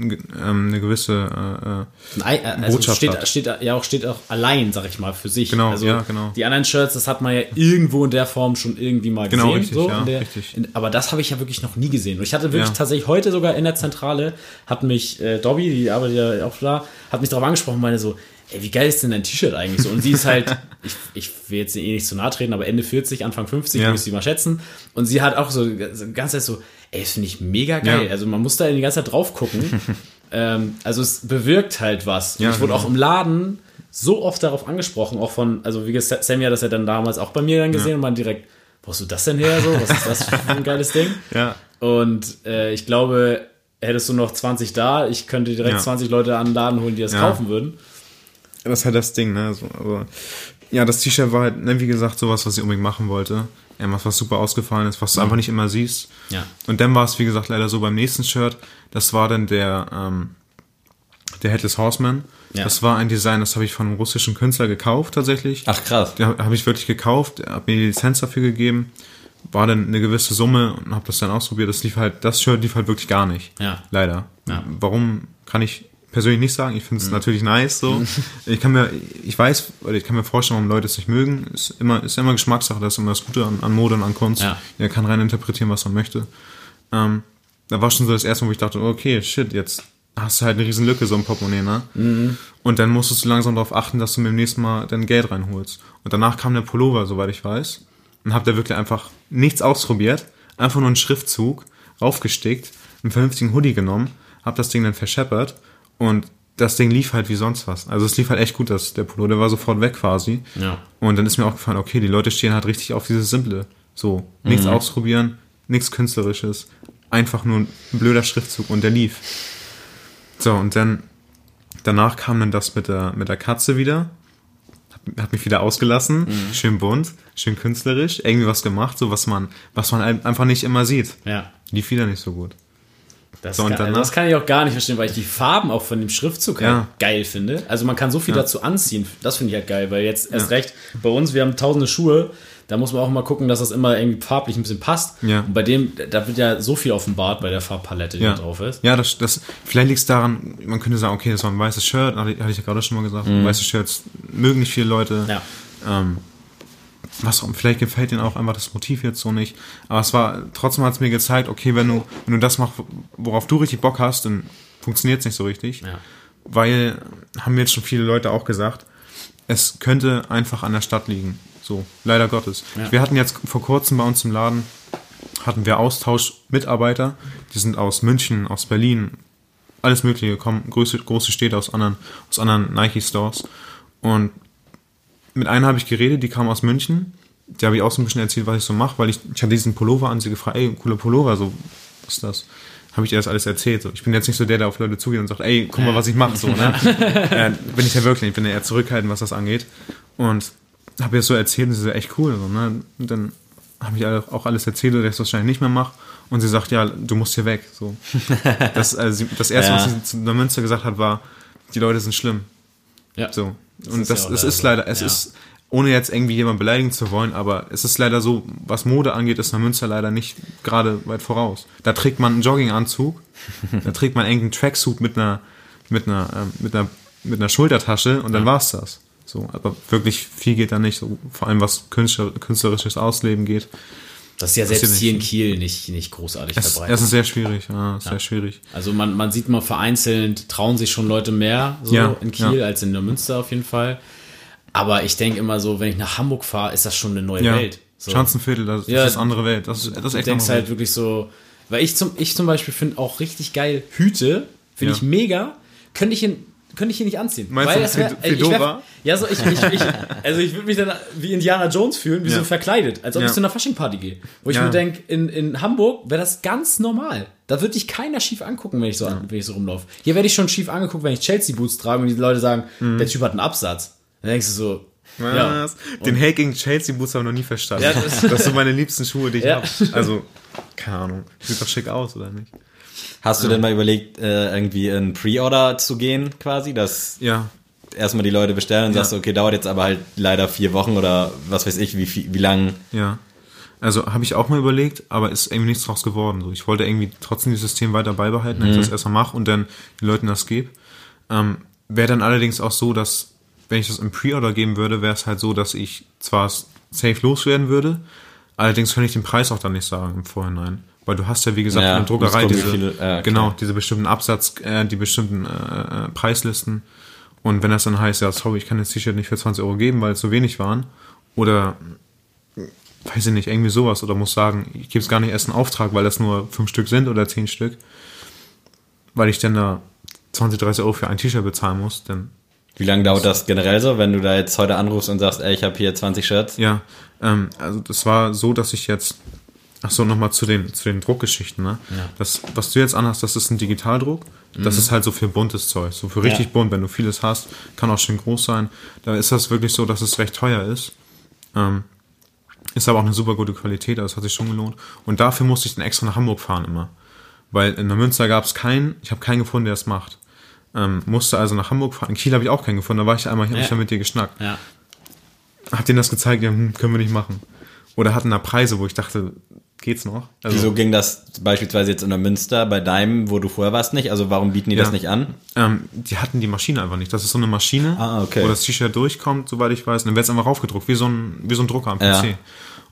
ähm, eine gewisse äh, äh, äh, Also Botschaft steht, hat. steht ja auch steht auch allein, sag ich mal, für sich. Genau, also ja, genau. Die anderen Shirts, das hat man ja irgendwo in der Form schon irgendwie mal Genau, gesehen. richtig, so ja, in der, richtig. In, aber das habe ich ja wirklich noch nie gesehen. Und ich hatte wirklich Ja. tatsächlich heute sogar in der Zentrale, hat mich äh, Dobby, die arbeitet ja auch da, hat mich darauf angesprochen meine so, ey, wie geil ist denn dein T-Shirt eigentlich so? Und sie ist halt, ich, ich will jetzt eh nicht zu nahe treten, aber Ende 40, Anfang 50, Ja. ich sie mal schätzen. Und sie hat auch so ganz Zeit so, ey, das finde ich mega geil. Ja. Also man muss da die ganze Zeit drauf gucken. ähm, also es bewirkt halt was. Und Ja, ich wurde genau. auch im Laden so oft darauf angesprochen, auch von, also wie gesagt, Sammy hat das ja dann damals auch bei mir dann gesehen und man direkt, wo hast du das denn her so? Was ist das für ein geiles Ding? ja, Und äh, ich glaube, hättest du noch 20 da, ich könnte direkt Ja. 20 Leute an den Laden holen, die das Ja. kaufen würden. Das ist halt das Ding, ne? So, aber, ja, das T-Shirt war halt, ne, wie gesagt, sowas, was ich unbedingt machen wollte. Irgendwas, was super ausgefallen ist, was du einfach nicht immer siehst. Ja. Und dann war es, wie gesagt, leider so beim nächsten Shirt. Das war dann der, ähm, der Headless Horseman. Ja. Das war ein Design, das habe ich von einem russischen Künstler gekauft, tatsächlich. Ach krass. Den habe ich wirklich gekauft, hat mir die Lizenz dafür gegeben, war dann eine gewisse Summe und habe das dann ausprobiert. Das lief halt, das Shirt lief halt wirklich gar nicht. Ja. Leider. Ja. Mhm. Warum kann ich persönlich nicht sagen. Ich finde es natürlich nice so. Ich kann mir, ich weiß, oder ich kann mir vorstellen, warum Leute es nicht mögen. Ist immer, ist immer Geschmackssache, das ist immer das Gute an, an Mode und an Kunst. Ja. Jeder kann rein interpretieren, was man möchte. Ähm, da war schon so das erste Mal, wo ich dachte, okay, shit, jetzt hast du halt eine riesen Lücke so im Portemonnaie, ne? Mhm. Und dann musstest du langsam darauf achten, dass du mir im nächsten Mal dein Geld reinholst. Und danach kam der Pullover, soweit ich weiß. Und hab da wirklich einfach nichts ausprobiert. Einfach nur einen Schriftzug raufgestickt, einen vernünftigen Hoodie genommen, hab das Ding dann verscheppert und das Ding lief halt wie sonst was. Also es lief halt echt gut, das, der Pullover, der war sofort weg quasi. Ja. Und dann ist mir aufgefallen, okay, die Leute stehen halt richtig auf dieses Simple. So, nichts ausprobieren, nichts Künstlerisches, einfach nur ein blöder Schriftzug und der lief. So, und dann, danach kam dann das mit der, mit der Katze wieder. Hat, hat mich wieder ausgelassen. Schön bunt, schön künstlerisch, irgendwie was gemacht, so was man, was man ein- einfach nicht immer sieht. Ja. Lief wieder nicht so gut. Das, So, kann, das kann ich auch gar nicht verstehen, weil ich die Farben auch von dem Schriftzug halt Ja. geil finde. Also man kann so viel Ja. dazu anziehen. Das finde ich halt geil, weil jetzt erst recht bei uns, wir haben tausende Schuhe, da muss man auch mal gucken, dass das immer irgendwie farblich ein bisschen passt. Ja. Und bei dem, da wird ja so viel offenbart bei der Farbpalette, die Ja, da drauf ist. ja das, das, vielleicht liegt es daran, man könnte sagen, okay, das war ein weißes Shirt, hatte ich ja gerade schon mal gesagt, weiße Shirts mögen nicht viele Leute. Ja. Ähm, was auch, vielleicht gefällt ihnen auch einfach das Motiv jetzt so nicht. Aber es war, trotzdem hat es mir gezeigt, okay, wenn du, wenn du das machst, worauf du richtig Bock hast, dann funktioniert es nicht so richtig. Ja. Weil, haben mir jetzt schon viele Leute auch gesagt, es könnte einfach an der Stadt liegen. So, leider Gottes. Ja. Wir hatten jetzt vor kurzem bei uns im Laden, hatten wir Austauschmitarbeiter, die sind aus München, aus Berlin, alles mögliche, kommen große, große Städte aus anderen, aus anderen Nike-Stores. Und mit einer habe ich geredet, die kam aus München. Die habe ich auch so ein bisschen erzählt, was ich so mache, weil ich, ich hatte diesen Pullover an sie gefragt, ey, cooler Pullover, so, was ist das? Habe ich ihr das alles erzählt. So. Ich bin jetzt nicht so der, der auf Leute zugeht und sagt, ey, guck mal, was ich mache. So, ne? äh, bin ich ja wirklich. Ich bin ja eher zurückhaltend, was das angeht. Und habe ihr das so erzählt und sie so, echt cool. So, ne? Und dann habe ich auch alles erzählt, dass ich das wahrscheinlich nicht mehr mache. Und sie sagt, ja, du musst hier weg. So. Das, also, das Erste, Ja. was sie zu der Münster gesagt hat, war, die Leute sind schlimm. Ja. So. Und ist das, ja es ist leider, es Ja. ist, ohne jetzt irgendwie jemanden beleidigen zu wollen, aber es ist leider so, was Mode angeht, ist Münster leider nicht gerade weit voraus. Da trägt man einen Jogginganzug, da trägt man irgendeinen Tracksuit mit einer, mit einer, ähm, mit einer, mit einer Schultertasche und dann war's das. So, aber wirklich viel geht da nicht, so, vor allem was künstler, künstlerisches Ausleben geht. Das ist ja selbst hier in. Kiel nicht, nicht großartig Es, verbreitet. es ist sehr schwierig, ja, sehr schwierig. Also man, man sieht mal vereinzelt, trauen sich schon Leute mehr so Ja, in Kiel ja. als in der Münster auf jeden Fall. Aber ich denke immer so, wenn ich nach Hamburg fahre, ist das schon eine neue Ja, Welt. So. Schanzenviertel, das, das Ja, ist andere Welt. Das, ist- das ist Du echt denkst andere halt Welt. wirklich so, weil ich zum, ich zum Beispiel finde auch richtig geil Hüte, finde Ja. ich mega, könnte ich, in, könnte ich hier nicht anziehen. Meinst weil du wär, ey, ich wär? Ja, so ich, ich, ich, also ich würde mich dann wie Indiana Jones fühlen, wie Ja. so verkleidet, als ob Ja. ich zu einer Faschingparty gehe. Wo ich Ja. mir denke, in, in Hamburg wäre das ganz normal. Da würde dich keiner schief angucken, wenn ich so, wenn ich so rumlaufe. Hier werde ich schon schief angeguckt, wenn ich Chelsea-Boots trage und die Leute sagen, Mhm. der Typ hat einen Absatz. Dann denkst du so, ja. Was? Den Hate gegen Chelsea Boots habe ich noch nie verstanden. Ja, das, das- sind meine liebsten Schuhe, die ich Ja. habe. Also, keine Ahnung. Sieht doch schick aus, oder nicht? Hast du denn mal überlegt, äh, irgendwie in Pre-Order zu gehen, quasi? Dass Ja. erstmal die Leute bestellen und Ja. sagst, okay, dauert jetzt aber halt leider vier Wochen oder was weiß ich, wie, viel- wie lang. Ja. Also habe ich auch mal überlegt, aber ist irgendwie nichts draus geworden. So, ich wollte irgendwie trotzdem das System weiter beibehalten, dass ich das erstmal mache und dann den Leuten das gebe. Ähm, wäre dann allerdings auch so, dass, wenn ich das im Pre-Order geben würde, wäre es halt so, dass ich zwar safe loswerden würde, allerdings könnte ich den Preis auch dann nicht sagen im Vorhinein. Weil du hast ja, wie gesagt, Ja, in der Druckerei diese, viele- ja, genau, diese bestimmten Absatz, äh, die bestimmten äh, äh, Preislisten. Und wenn das dann heißt, ja, sorry, ich kann das T-Shirt nicht für 20 Euro geben, weil es so wenig waren, oder weiß ich nicht, irgendwie sowas oder muss sagen, ich gebe es gar nicht erst einen Auftrag, weil das nur fünf Stück sind oder zehn Stück, weil ich dann da 20, 30 Euro für ein T-Shirt bezahlen muss, dann Wie lange dauert das generell so, wenn du da jetzt heute anrufst und sagst, ey, ich habe hier 20 Shirts? ja, ähm, also das war so, dass ich jetzt, ach so, nochmal zu den, zu den Druckgeschichten, ne? Das, was du jetzt anhast, das ist ein Digitaldruck, das ist halt so für buntes Zeug, so für richtig Ja. bunt, wenn du vieles hast, kann auch schön groß sein, da ist das wirklich so, dass es recht teuer ist, ähm, Ist aber auch eine super gute Qualität, also das hat sich schon gelohnt. Und dafür musste ich dann extra nach Hamburg fahren immer. Weil in der Münster gab es keinen, ich habe keinen gefunden, der es macht. Ähm, musste also nach Hamburg fahren. In Kiel habe ich auch keinen gefunden, da war ich einmal, habe Ja. ich ja mit dir geschnackt. Ja. Hab denen das gezeigt, ja, hm, können wir nicht machen. Oder hatten da Preise, wo ich dachte, geht's noch? Also, Wieso ging das beispielsweise jetzt in der Münster bei deinem, wo du vorher warst, nicht? Also warum bieten die Ja. das nicht an? Ähm, die hatten die Maschine einfach nicht. Das ist so eine Maschine, Ah, okay. wo das T-Shirt durchkommt, soweit ich weiß, und dann wird es einfach raufgedruckt, wie so ein, wie so ein Drucker am Ja. PC.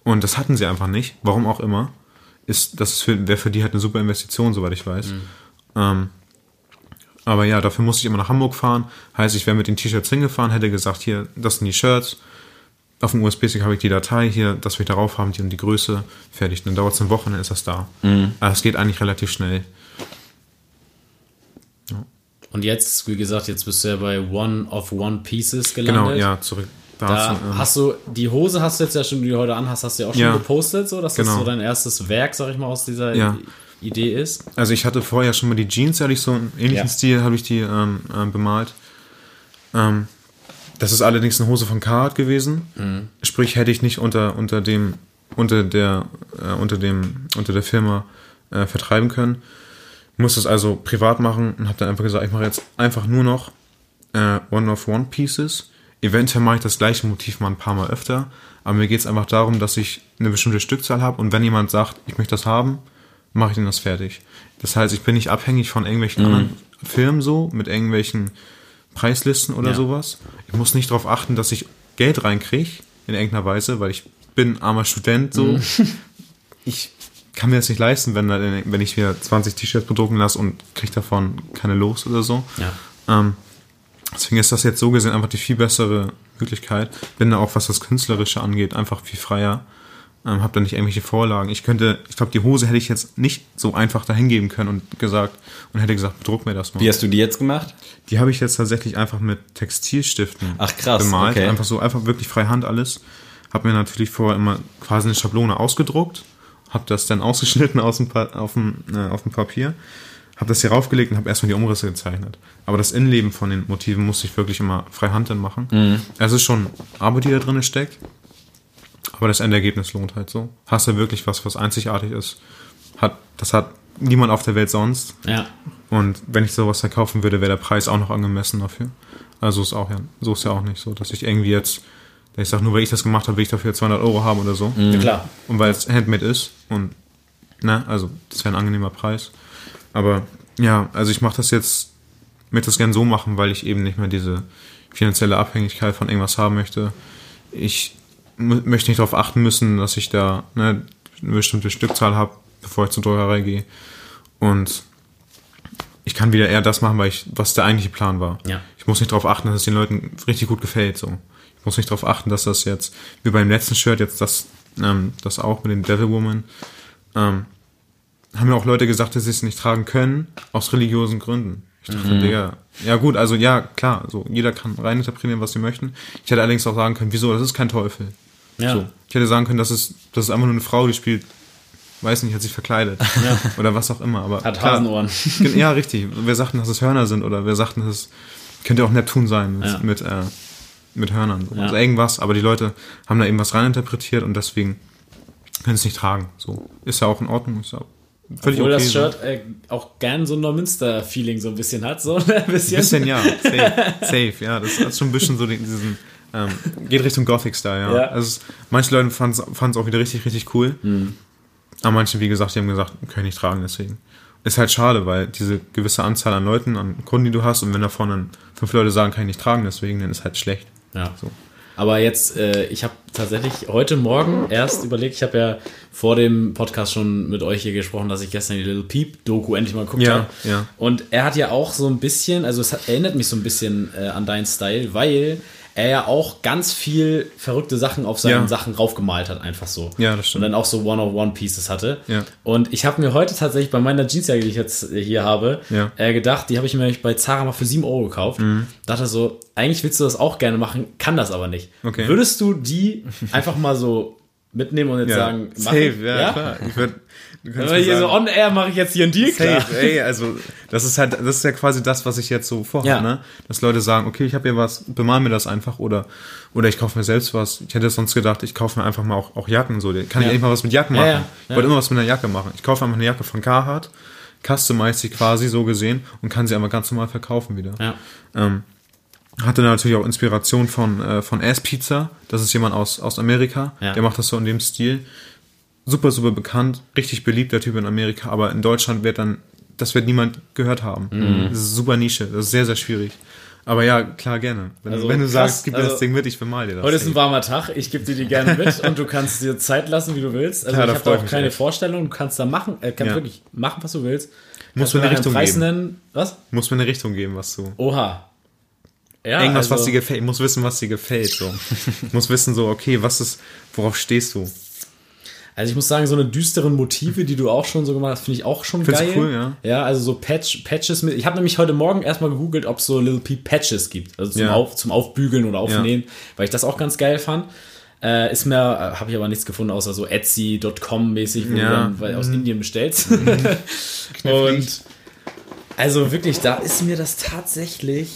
Und das hatten sie einfach nicht, warum auch immer. Ist, das ist für, wäre für die halt eine super Investition, soweit ich weiß. Mhm. Ähm, aber ja, dafür musste ich immer nach Hamburg fahren. Heißt, ich wäre mit den T-Shirts hingefahren, hätte gesagt, hier, das sind die Shirts. Auf dem USB-Stick habe ich die Datei hier, das wir darauf haben, die und die Größe, fertig. Dann dauert es eine Woche, dann ist das da. Mhm. Aber es geht eigentlich relativ schnell. Und jetzt, wie gesagt, jetzt bist du ja bei One of One Pieces Genau, gelandet. ja, zurück. Da dazu, ähm, hast du, die Hose hast du jetzt ja schon, die du heute anhast, hast du ja auch schon Ja. gepostet, so, dass das Genau. so dein erstes Werk, sag ich mal, aus dieser Ja. Idee ist. Also ich hatte vorher schon mal die Jeans, hatte ich so einen ähnlichen Ja. Stil, habe ich die ähm, ähm, bemalt. Ähm, das ist allerdings eine Hose von Carhartt gewesen. Mhm. Sprich, hätte ich nicht unter, unter dem, unter der, äh, unter dem, unter der Firma äh, vertreiben können. Musste es also privat machen und habe dann einfach gesagt, ich mache jetzt einfach nur noch äh, One-of-One-Pieces. Eventuell mache ich das gleiche Motiv mal ein paar Mal öfter, aber mir geht es einfach darum, dass ich eine bestimmte Stückzahl habe und wenn jemand sagt, ich möchte das haben, mache ich dann das fertig. Das heißt, ich bin nicht abhängig von irgendwelchen anderen Firmen so, mit irgendwelchen Preislisten oder Ja. sowas. Ich muss nicht darauf achten, dass ich Geld reinkriege in irgendeiner Weise, weil ich bin armer Student so. Ich kann mir das nicht leisten, wenn, wenn ich mir 20 T-Shirts bedrucken lasse und kriege davon keine los oder so. Ja. Ähm, deswegen ist das jetzt so gesehen einfach die viel bessere Möglichkeit. Bin da auch, was das Künstlerische angeht, einfach viel freier. Ähm, hab da nicht irgendwelche Vorlagen. Ich könnte, ich glaube, die Hose hätte ich jetzt nicht so einfach dahin geben können und gesagt, und hätte gesagt, bedruck mir das mal. Wie hast du die jetzt gemacht? Die habe ich jetzt tatsächlich einfach mit Textilstiften Ach, krass, bemalt. okay. Einfach so, einfach wirklich freihand alles. Habe mir natürlich vorher immer quasi eine Schablone ausgedruckt, habe das dann ausgeschnitten aus dem, Pa- auf dem, äh, auf dem Papier, habe das hier raufgelegt und habe erstmal die Umrisse gezeichnet. Aber das Innenleben von den Motiven musste ich wirklich immer freihand dann machen. Mhm. Es ist schon Arbeit, die da drin steckt, aber das Endergebnis lohnt halt so. Hast du wirklich was, was einzigartig ist. Hat, das hat niemand auf der Welt sonst. Ja. Und wenn ich sowas verkaufen würde, wäre der Preis auch noch angemessen dafür. Also ist auch ja, so ist ja auch nicht so, dass ich irgendwie jetzt, dass ich sage, nur weil ich das gemacht habe, will ich dafür 200 Euro haben oder so. ja, klar. Und weil es Handmade ist und, ne, also das wäre ein angenehmer Preis. Aber ja, also ich mache das jetzt, möchte das gern so machen, weil ich eben nicht mehr diese finanzielle Abhängigkeit von irgendwas haben möchte. Ich möchte nicht darauf achten müssen, dass ich da, ne, eine bestimmte Stückzahl habe, bevor ich zur Druckerei gehe. Und ich kann wieder eher das machen, weil ich, was der eigentliche Plan war. Ja. Ich muss nicht darauf achten, dass es den Leuten richtig gut gefällt. So. Ich muss nicht darauf achten, dass das jetzt, wie beim letzten Shirt, jetzt das, ähm, das auch mit dem Devil Woman, ähm, haben mir auch Leute gesagt, dass sie es nicht tragen können, aus religiösen Gründen. Ich dachte, Mhm. Digga, ja gut, also ja, klar, so jeder kann reininterpretieren, was sie möchten. Ich hätte allerdings auch sagen können, wieso, das ist kein Teufel. Ja. So. Ich hätte sagen können, das ist, das ist einfach nur eine Frau, die spielt, weiß nicht, hat sich verkleidet. Oder was auch immer. Aber Hat klar, Hasenohren. Ja, richtig. Wir sagten, dass es Hörner sind oder wir sagten, dass es könnte auch Neptun sein mit, Ja. mit, äh, mit Hörnern. Ja. Also irgendwas, aber die Leute haben da eben was reininterpretiert und deswegen können es nicht tragen. So. Ist ja auch in Ordnung. Ist ja völlig Obwohl okay. das so. Shirt äh, auch gern so ein Neumünster-Feeling so ein bisschen hat. So ein bisschen. Bisschen ja, safe, safe, ja, das hat schon ein bisschen so den, diesen, ähm, geht Richtung Gothic-Style, ja. Ja. Also manche Leute fanden es auch wieder richtig, richtig cool. Mhm. Aber manche, wie gesagt, die haben gesagt, können ich nicht tragen, deswegen. Ist halt schade, weil diese gewisse Anzahl an Leuten, an Kunden, die du hast, und wenn davon dann fünf Leute sagen, kann ich nicht tragen, deswegen, dann ist halt schlecht. Ja. So. Aber jetzt, äh, ich habe tatsächlich heute Morgen erst überlegt, ich habe ja vor dem Podcast schon mit euch hier gesprochen, dass ich gestern die Little Peep Doku endlich mal geguckt Ja, habe. ja. Und er hat ja auch so ein bisschen, also es hat, erinnert mich so ein bisschen äh, an deinen Style, weil er ja auch ganz viel verrückte Sachen auf seinen Ja. Sachen raufgemalt hat, einfach so. Ja, das stimmt. Und dann auch so One-of-One-Pieces hatte. Ja. Und ich habe mir heute tatsächlich bei meiner Jeansjacke, die ich jetzt hier habe, Ja. Mhm. äh, gedacht, die habe ich mir bei Zara mal für 7 Euro gekauft. Dachte so, eigentlich willst du das auch gerne machen, kann das aber nicht. Okay. Würdest du die einfach mal so mitnehmen und jetzt Ja, sagen, safe, machen? ja, klar. Ich würd, mir hier so on air mache ich jetzt hier einen Deal klar. Safe, ey, also das ist halt, das ist ja quasi das, was ich jetzt so vorhabe, Ja. ne? Dass Leute sagen, okay, ich habe hier was, bemal mir das einfach oder oder ich kaufe mir selbst was. Ich hätte sonst gedacht, ich kaufe mir einfach mal auch, auch Jacken so. Kann ich Ja. endlich mal was mit Jacken Ja, machen? ja, Ich wollte immer was mit einer Jacke machen. Ich kaufe einfach eine Jacke von Carhartt, customize sie quasi so gesehen und kann sie einfach ganz normal verkaufen wieder. Ja. Ähm, hatte natürlich auch Inspiration von, äh, von Ass Pizza. Das ist jemand aus, aus Amerika. Ja. Der macht das so in dem Stil. Super, super bekannt. Richtig beliebter Typ in Amerika. Aber in Deutschland wird dann, das wird niemand gehört haben. Mhm. Das ist super Nische. Das ist sehr, sehr schwierig. Aber ja, klar, gerne. Wenn, Also wenn du krass, sagst, gib mir also das Ding mit, ich bemal dir das. Heute ist ein warmer Tag, ich gebe dir die gerne mit und du kannst dir Zeit lassen, wie du willst. Also Klar, ich habe da auch keine echt. Vorstellung, du kannst da machen, äh, kannst Ja. wirklich machen, was du willst. Muss mir eine Richtung Preis geben. nennen. Was? Muss mir eine Richtung geben, was du. Oha. Ja, Irgendwas, was also- dir gefällt. Ich muss wissen, was dir gefällt. So. ich muss wissen, so, okay, was ist, worauf stehst du? Also ich muss sagen, so eine düsteren Motive, die du auch schon so gemacht hast, finde ich auch schon Findest du geil. cool, ja? Ja, also so Patch, Patches mit. Ich habe nämlich heute Morgen erstmal gegoogelt, ob es so Little P Patches gibt. Also zum, Ja. Auf, zum Aufbügeln oder Aufnähen, weil ich das auch ganz geil fand. Äh, ist mir, äh, habe ich aber nichts gefunden, außer so Etsy.com mäßig, wo Ja. Mhm. du dann weil, aus Indien bestellst. Und also wirklich, da ist mir das tatsächlich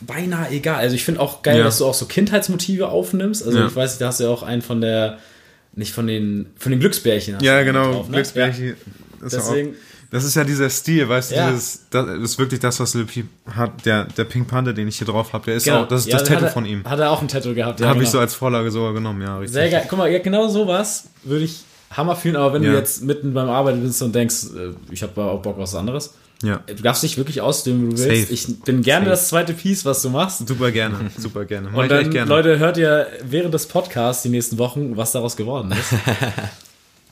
beinahe egal. Also ich finde auch geil, Ja. dass du auch so Kindheitsmotive aufnimmst. Also Ja. ich weiß, da hast du ja auch einen von der, nicht von den, von den Glücksbärchen. Ja, genau, drauf, ne? Glücksbärchen. Das, ist auch, Deswegen- das ist ja dieser Stil, weißt du, Ja. dieses, das ist wirklich das, was Lil Peep hat. Der, der Pink Panther, den ich hier drauf habe, der ist Genau. auch, das ist Ja, das Tattoo er- von ihm. Hat er auch ein Tattoo gehabt. Ja, habe ich genau. so als Vorlage sogar genommen, ja, richtig. Sehr geil. Guck mal, ja, genau sowas würde ich Hammer fühlen, aber wenn du Ja. jetzt mitten beim Arbeiten bist und denkst, äh, ich habe auch Bock auf was anderes, Ja, du darfst dich wirklich ausdehnen, wie du willst. Safe. Ich bin gerne Safe. das zweite Piece, was du machst. super gerne, super gerne. Mach Und ich dann, gerne. Leute, hört ihr während des Podcasts die nächsten Wochen, was daraus geworden ist.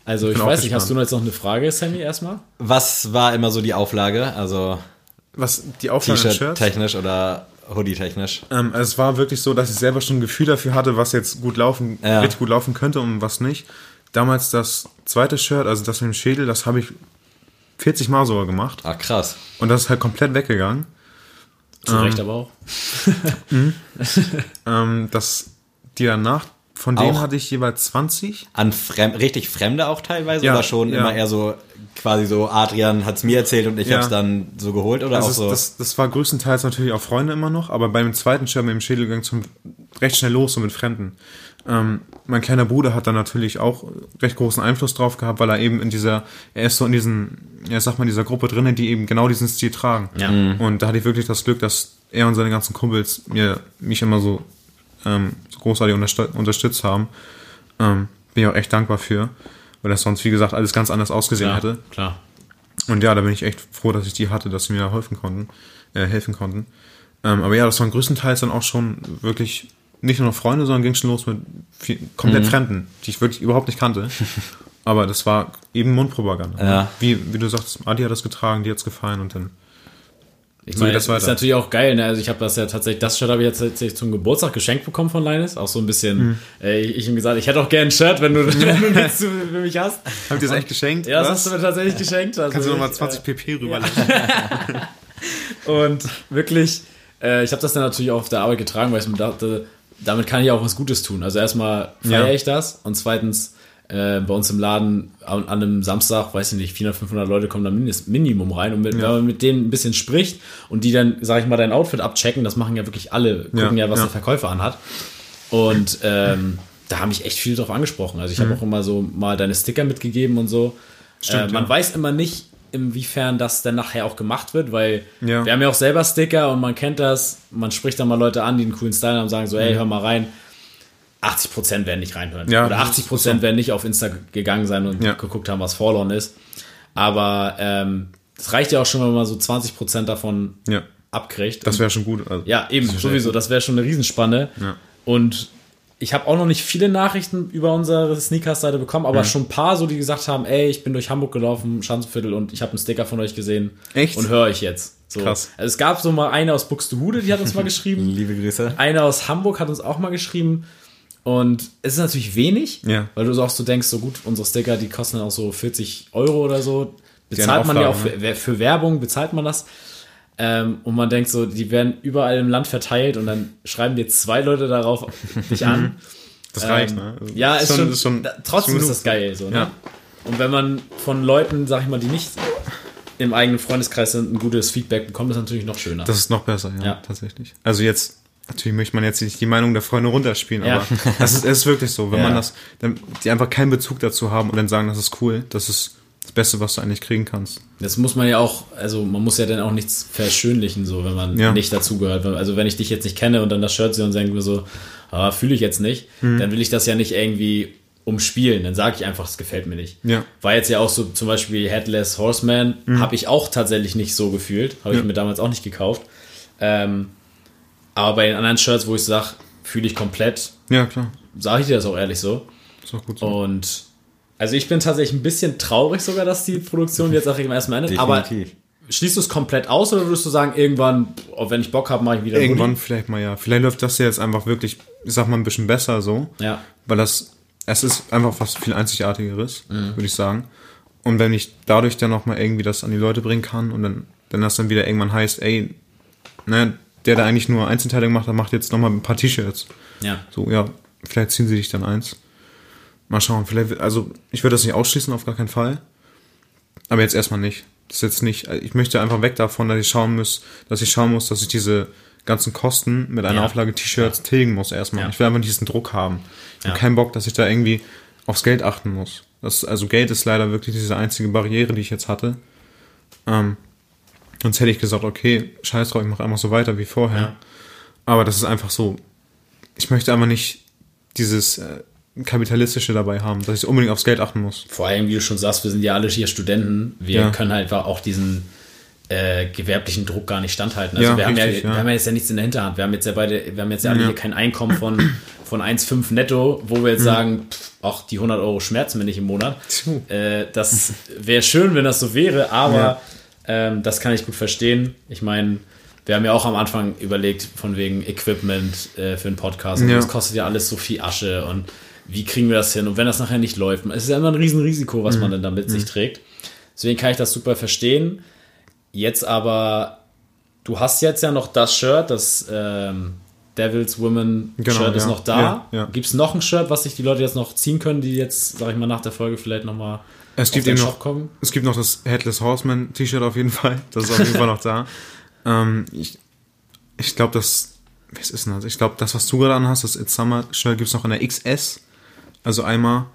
Also ich auch weiß nicht, hast du noch jetzt noch eine Frage, Sammy, erstmal? Was war immer so die Auflage? Also was, die Auflage an Shirts? T-Shirt-technisch oder Hoodie-technisch? Ähm, also es war wirklich so, dass ich selber schon ein Gefühl dafür hatte, was jetzt gut laufen, Ja. richtig gut laufen könnte und was nicht. Damals das zweite Shirt, also das mit dem Schädel, das habe ich 40 Mal sogar gemacht. Ah, krass. Und das ist halt komplett weggegangen. Zu Recht aber auch. Ähm, das, die danach, von denen Auch? hatte ich jeweils 20. An Frem richtig Fremde auch teilweise Ja, oder schon ja. immer eher so quasi so Adrian hat's mir erzählt und ich Ja. hab's dann so geholt oder Das, auch ist, so das, das war größtenteils natürlich auch Freunde immer noch, aber beim zweiten Shirt mit dem Schädel ging es recht schnell los, so mit Fremden. Ähm, mein kleiner Bruder hat da natürlich auch recht großen Einfluss drauf gehabt, weil er eben in dieser, er ist so in diesen, ja, sag mal, in dieser Gruppe drinnen, die eben genau diesen Stil tragen. Ja. Mhm. Und da hatte ich wirklich das Glück, dass er und seine ganzen Kumpels mir, mich immer so, ähm, so großartig unterstützt, unterstützt haben. Ähm, bin ich auch echt dankbar für, weil das sonst, wie gesagt, alles ganz anders ausgesehen Ja, hätte. klar. Und ja, da bin ich echt froh, dass ich die hatte, dass sie mir da helfen konnten. Äh, helfen konnten. Ähm, aber ja, das waren größtenteils dann auch schon wirklich nicht nur noch Freunde, sondern ging schon los mit viel, komplett Fremden, die ich wirklich überhaupt nicht kannte. Aber das war eben Mundpropaganda. Ja. Wie, wie du sagst, Adi hat das getragen, die hat's gefallen und dann. Ich So meine, das ist natürlich auch geil, ne? Also ich habe das ja tatsächlich, das Shirt habe ich jetzt tatsächlich zum Geburtstag geschenkt bekommen von Linus. Auch so ein bisschen, Mhm. äh, ich, ich ihm gesagt, ich hätte auch gerne ein Shirt, wenn du, wenn du nichts für mich hast. Habt ihr das echt geschenkt? Ja, das Was? hast du mir tatsächlich geschenkt. Also Kannst du nochmal ich, 20 pp rüberlegen? Und wirklich, äh, ich habe das dann natürlich auch auf der Arbeit getragen, weil ich mir dachte, damit kann ich auch was Gutes tun. Also erstmal feiere Ja. ich das und zweitens äh, bei uns im Laden an, an einem Samstag, weiß ich nicht, 400, 500 Leute kommen da mindest, Minimum rein und mit, wenn man mit denen ein bisschen spricht und die dann, sag ich mal, dein Outfit abchecken, das machen ja wirklich alle, gucken ja, Ja, was ja. der Verkäufer anhat. Und ähm, da haben mich echt viele drauf angesprochen. Also ich habe auch immer so mal deine Sticker mitgegeben und so. Mhm. Stimmt, äh, man ja. weiß immer nicht, inwiefern das dann nachher auch gemacht wird, weil Ja. wir haben ja auch selber Sticker und man kennt das. Man spricht dann mal Leute an, die einen coolen Style haben, und sagen so, ey, hör mal rein. 80% werden nicht reinhören. Ja, Oder das ist 80% werden nicht auf Insta gegangen sein und Ja. geguckt haben, was Forlorn ist. Aber ähm, es reicht ja auch schon, wenn man so 20% davon Ja, abkriegt. das wäre schon gut. Also, Ja, eben, sowieso. Das wäre schon eine Riesenspanne. Ja. Und ich habe auch noch nicht viele Nachrichten über unsere Sneakers-Seite bekommen, aber schon ein paar so, die gesagt haben, ey, ich bin durch Hamburg gelaufen, Schanzenviertel, und ich habe einen Sticker von euch gesehen. Echt? Und höre euch jetzt. So. Krass. Also es gab so mal eine aus Buxtehude, die hat uns mal geschrieben. Liebe Grüße. Eine aus Hamburg hat uns auch mal geschrieben. Und es ist natürlich wenig, Ja. weil du auch so denkst, so gut, unsere Sticker, die kosten dann auch so 40 Euro oder so. Bezahlt man ja auch für, für Werbung, bezahlt man das. Ähm, und man denkt so, die werden überall im Land verteilt und dann schreiben dir zwei Leute darauf dich an. Das reicht, Ähm, ne? Also, Ja, ist schon, ist schon da, trotzdem schon ist das geil. So, ne? Ja. Und wenn man von Leuten, sag ich mal, die nicht im eigenen Freundeskreis sind, ein gutes Feedback bekommt, ist natürlich noch schöner. Das ist noch besser, ja, Ja. tatsächlich. Also jetzt, natürlich möchte man jetzt nicht die Meinung der Freunde runterspielen, Ja. aber das ist, es ist wirklich so, wenn Ja. man das, dann, die einfach keinen Bezug dazu haben und dann sagen, das ist cool, das ist das Beste, was du eigentlich kriegen kannst. Das muss man ja auch, also man muss ja dann auch nichts verschönlichen, so wenn man Ja. nicht dazugehört. Also wenn ich dich jetzt nicht kenne und dann das Shirt sehe und denke mir so, ah, fühle ich jetzt nicht, dann will ich das ja nicht irgendwie umspielen. Dann sage ich einfach, es gefällt mir nicht. Ja. War jetzt ja auch so zum Beispiel Headless Horseman, habe ich auch tatsächlich nicht so gefühlt. Habe ich Ja. mir damals auch nicht gekauft. Ähm, aber bei den anderen Shirts, wo ich sage, fühle ich komplett, Ja, klar. sage ich dir das auch ehrlich so. Ist auch gut so. Und also ich bin tatsächlich ein bisschen traurig sogar, dass die Produktion jetzt auch erstmal endet. Aber Definitiv. Schließt du es komplett aus oder würdest du sagen, irgendwann, oh, wenn ich Bock habe, mache ich wieder Irgendwann Hoodie? vielleicht mal ja. Vielleicht läuft das ja jetzt einfach wirklich, ich sag mal, ein bisschen besser so. Ja. Weil das, es ist einfach was viel Einzigartigeres, Mhm. würde ich sagen. Und wenn ich dadurch dann nochmal irgendwie das an die Leute bringen kann und dann, wenn das dann wieder irgendwann heißt, ey, ne, der da eigentlich nur Einzelteile gemacht hat, macht jetzt nochmal ein paar T-Shirts. Ja. So, ja, vielleicht ziehen sie dich dann eins. Mal schauen, vielleicht, also ich würde das nicht ausschließen, auf gar keinen Fall. Aber jetzt erstmal nicht. Das ist jetzt nicht, ich möchte einfach weg davon, dass ich schauen muss, dass ich schauen muss, dass ich diese ganzen Kosten mit einer Ja. Auflage T-Shirts tilgen muss erstmal. Ja. Ich will einfach diesen Druck haben. Ich Ja. habe keinen Bock, dass ich da irgendwie aufs Geld achten muss. Das, also Geld ist leider wirklich diese einzige Barriere, die ich jetzt hatte. Ähm, sonst hätte ich gesagt, okay, scheiß drauf, ich mache einfach so weiter wie vorher. Ja. Aber das ist einfach so, ich möchte einfach nicht dieses äh, Kapitalistische dabei haben, dass ich unbedingt aufs Geld achten muss. Vor allem, wie du schon sagst, wir sind ja alle hier Studenten. Wir Ja. können halt einfach auch diesen äh, gewerblichen Druck gar nicht standhalten. Also Ja, wir, haben richtig, ja, ja. wir haben ja jetzt ja nichts in der Hinterhand. Wir haben jetzt ja beide, wir haben jetzt ja alle hier kein Einkommen von, von 1,5 netto, wo wir jetzt sagen, pff, ach, die 100 Euro schmerzen mir nicht im Monat. Äh, das wäre schön, wenn das so wäre, aber. Ähm, das kann ich gut verstehen. Ich meine, wir haben ja auch am Anfang überlegt, von wegen Equipment äh, für einen Podcast. Und Ja. Das kostet ja alles so viel Asche und wie kriegen wir das hin? Und wenn das nachher nicht läuft, es ist ja immer ein Riesenrisiko, was Mhm. man dann da mit sich trägt. Deswegen kann ich das super verstehen. Jetzt aber, du hast jetzt ja noch das Shirt, das ähm, Devil's Woman Genau, Shirt ist ja. noch da. Ja, ja. Gibt es noch ein Shirt, was sich die Leute jetzt noch ziehen können, die jetzt, sag ich mal, nach der Folge vielleicht nochmal Es gibt eben noch, kommen? es gibt noch das Headless Horseman T-Shirt auf jeden Fall. Das ist auf jeden Fall noch da. Ähm, ich ich glaube, das, was ist denn das? Ich glaube, das, was du gerade anhast, das It's Summer Shirt gibt es noch in der XS. Also einmal.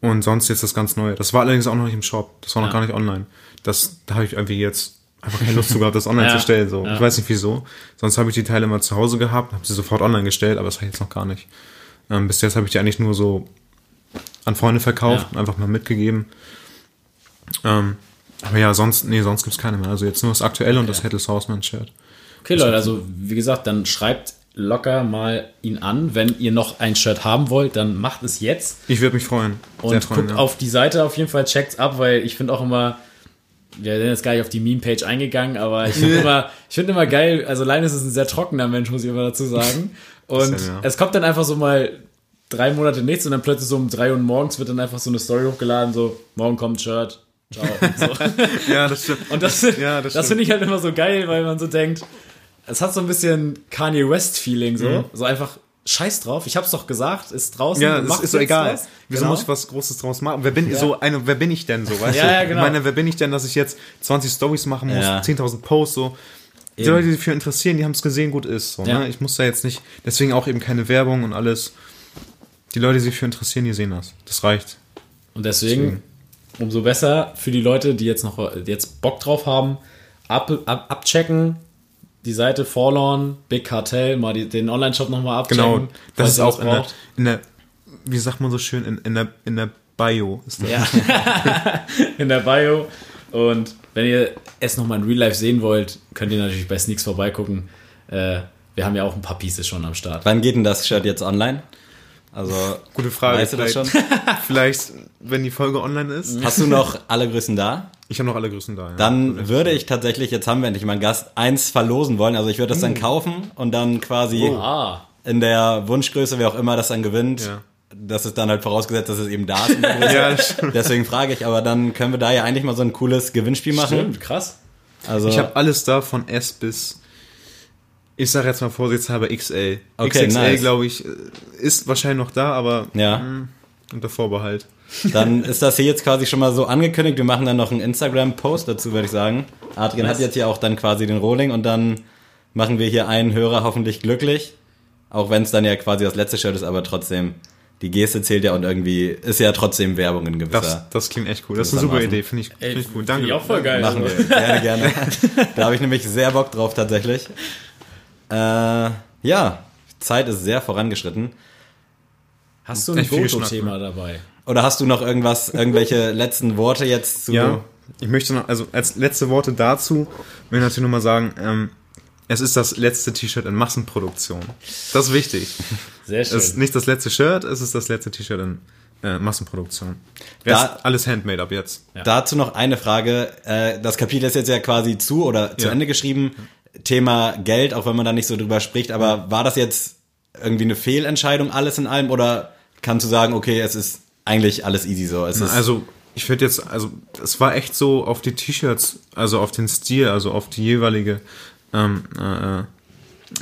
Und sonst jetzt das ganz neue. Das war allerdings auch noch nicht im Shop. Das war noch Ja. gar nicht online. Das, da habe ich irgendwie jetzt einfach keine Lust zu gehabt, das online Ja, zu stellen. So. ja. Ich weiß nicht wieso. Sonst habe ich die Teile mal zu Hause gehabt, habe sie sofort online gestellt, aber das habe ich jetzt noch gar nicht. Ähm, bis jetzt habe ich die eigentlich nur so an Freunde verkauft Ja. und einfach mal mitgegeben. Ähm, aber ja, sonst, nee, sonst gibt's keine mehr. Also jetzt nur das aktuelle und das Headless Horseman Shirt. Okay, Leute, also wie gesagt, dann schreibt locker mal ihn an. Wenn ihr noch ein Shirt haben wollt, dann macht es jetzt. Ich würde mich freuen. Sehr Und freuen, guckt ja. auf die Seite auf jeden Fall, checkt's ab, weil ich finde auch immer, wir sind jetzt gar nicht auf die Meme-Page eingegangen, aber ich finde immer, ich finde immer geil, also Linus ist ein sehr trockener Mensch, muss ich immer dazu sagen. Und Bisschen, ja. es kommt dann einfach so mal drei Monate nichts und dann plötzlich so um drei Uhr morgens wird dann einfach so eine Story hochgeladen, so, morgen kommt Shirt. Ciao. So. Ja, das stimmt. Und das, Ja, das, das finde ich halt immer so geil, weil man so denkt, es hat so ein bisschen Kanye West-Feeling so. So einfach Scheiß drauf. Ich hab's doch gesagt, ist draußen. Mhm. Ja, das ist so egal. was. Wieso Genau. muss ich was Großes draus machen? Wer bin, so eine, wer bin ich denn so, weißt Ja, du? ja, genau. Ich meine, wer bin ich denn, dass ich jetzt 20 Stories machen muss, Ja. 10.000 Posts, so. Die Eben. Leute, die sich dafür interessieren, die haben es gesehen, gut ist. So, Ja. ne? Ich muss da jetzt nicht, deswegen auch eben keine Werbung und alles. Die Leute, die sich dafür interessieren, die sehen das. Das reicht. Und deswegen, umso besser für die Leute, die jetzt noch jetzt Bock drauf haben, ab, ab, abchecken. Die Seite Forlorn, Big Cartel, mal die, den Online-Shop nochmal abchecken. Genau. Das ist auch in der, in der, wie sagt man so schön, in, in der, in der Bio ist das. Ja. in der Bio. Und wenn ihr es nochmal in Real Life sehen wollt, könnt ihr natürlich bei Sneaks vorbeigucken. Äh, wir haben ja auch ein paar Pieces schon am Start. Wann geht denn das Shirt jetzt online? Also, Gute Frage. weißt du das schon? vielleicht, vielleicht, wenn die Folge online ist. Hast du noch alle Größen da? Ich habe noch alle Größen da. Ja. Dann würde ich tatsächlich, jetzt haben wir endlich mal einen Gast, eins verlosen wollen. Also ich würde das dann kaufen und dann quasi Ah, in der Wunschgröße, wer auch immer das dann gewinnt, Ja. das ist dann halt vorausgesetzt, dass es eben da ist. Ja. Deswegen frage ich, aber dann können wir da ja eigentlich mal so ein cooles Gewinnspiel machen. stimmt, krass. Also, Ich habe alles da von S bis, ich sage jetzt mal vorsichtshalber XL. Okay, XXL, nice. glaube ich, äh, ist wahrscheinlich noch da, aber ja, unter Vorbehalt. dann ist das hier jetzt quasi schon mal so angekündigt. Wir machen dann noch einen Instagram-Post dazu, würde ich sagen. Adrian Nice. hat jetzt hier auch dann quasi den Rolling und dann machen wir hier einen Hörer hoffentlich glücklich. Auch wenn es dann ja quasi das letzte Shirt ist, aber trotzdem, die Geste zählt ja und irgendwie ist ja trotzdem Werbung in gewisser. Das, das klingt echt cool. Das ist eine super. Idee, finde ich, find ich cool. Finde Danke. ich auch voll geil. Machen wir. Gerne, gerne. da habe ich nämlich sehr Bock drauf tatsächlich. Äh, ja, Zeit ist sehr vorangeschritten. Hast du ein Goto-Thema dabei? Oder hast du noch irgendwas, irgendwelche letzten Worte jetzt zu? Ja, ich möchte noch, also als letzte Worte dazu, will ich natürlich nochmal sagen, ähm, es ist das letzte T-Shirt in Massenproduktion. Das ist wichtig. Sehr Es ist schön. nicht das letzte Shirt, es ist das letzte T-Shirt in äh, Massenproduktion. Da- alles handmade ab jetzt. Dazu noch eine Frage. Äh, das Kapitel ist jetzt ja quasi zu oder zu Ja. Ende geschrieben. Thema Geld, auch wenn man da nicht so drüber spricht. Aber war das jetzt irgendwie eine Fehlentscheidung alles in allem oder kannst du sagen, okay, es ist eigentlich alles easy so? Es Also ich würde jetzt, also es war echt so auf die T-Shirts, also auf den Stil, also auf die jeweilige, ähm, äh,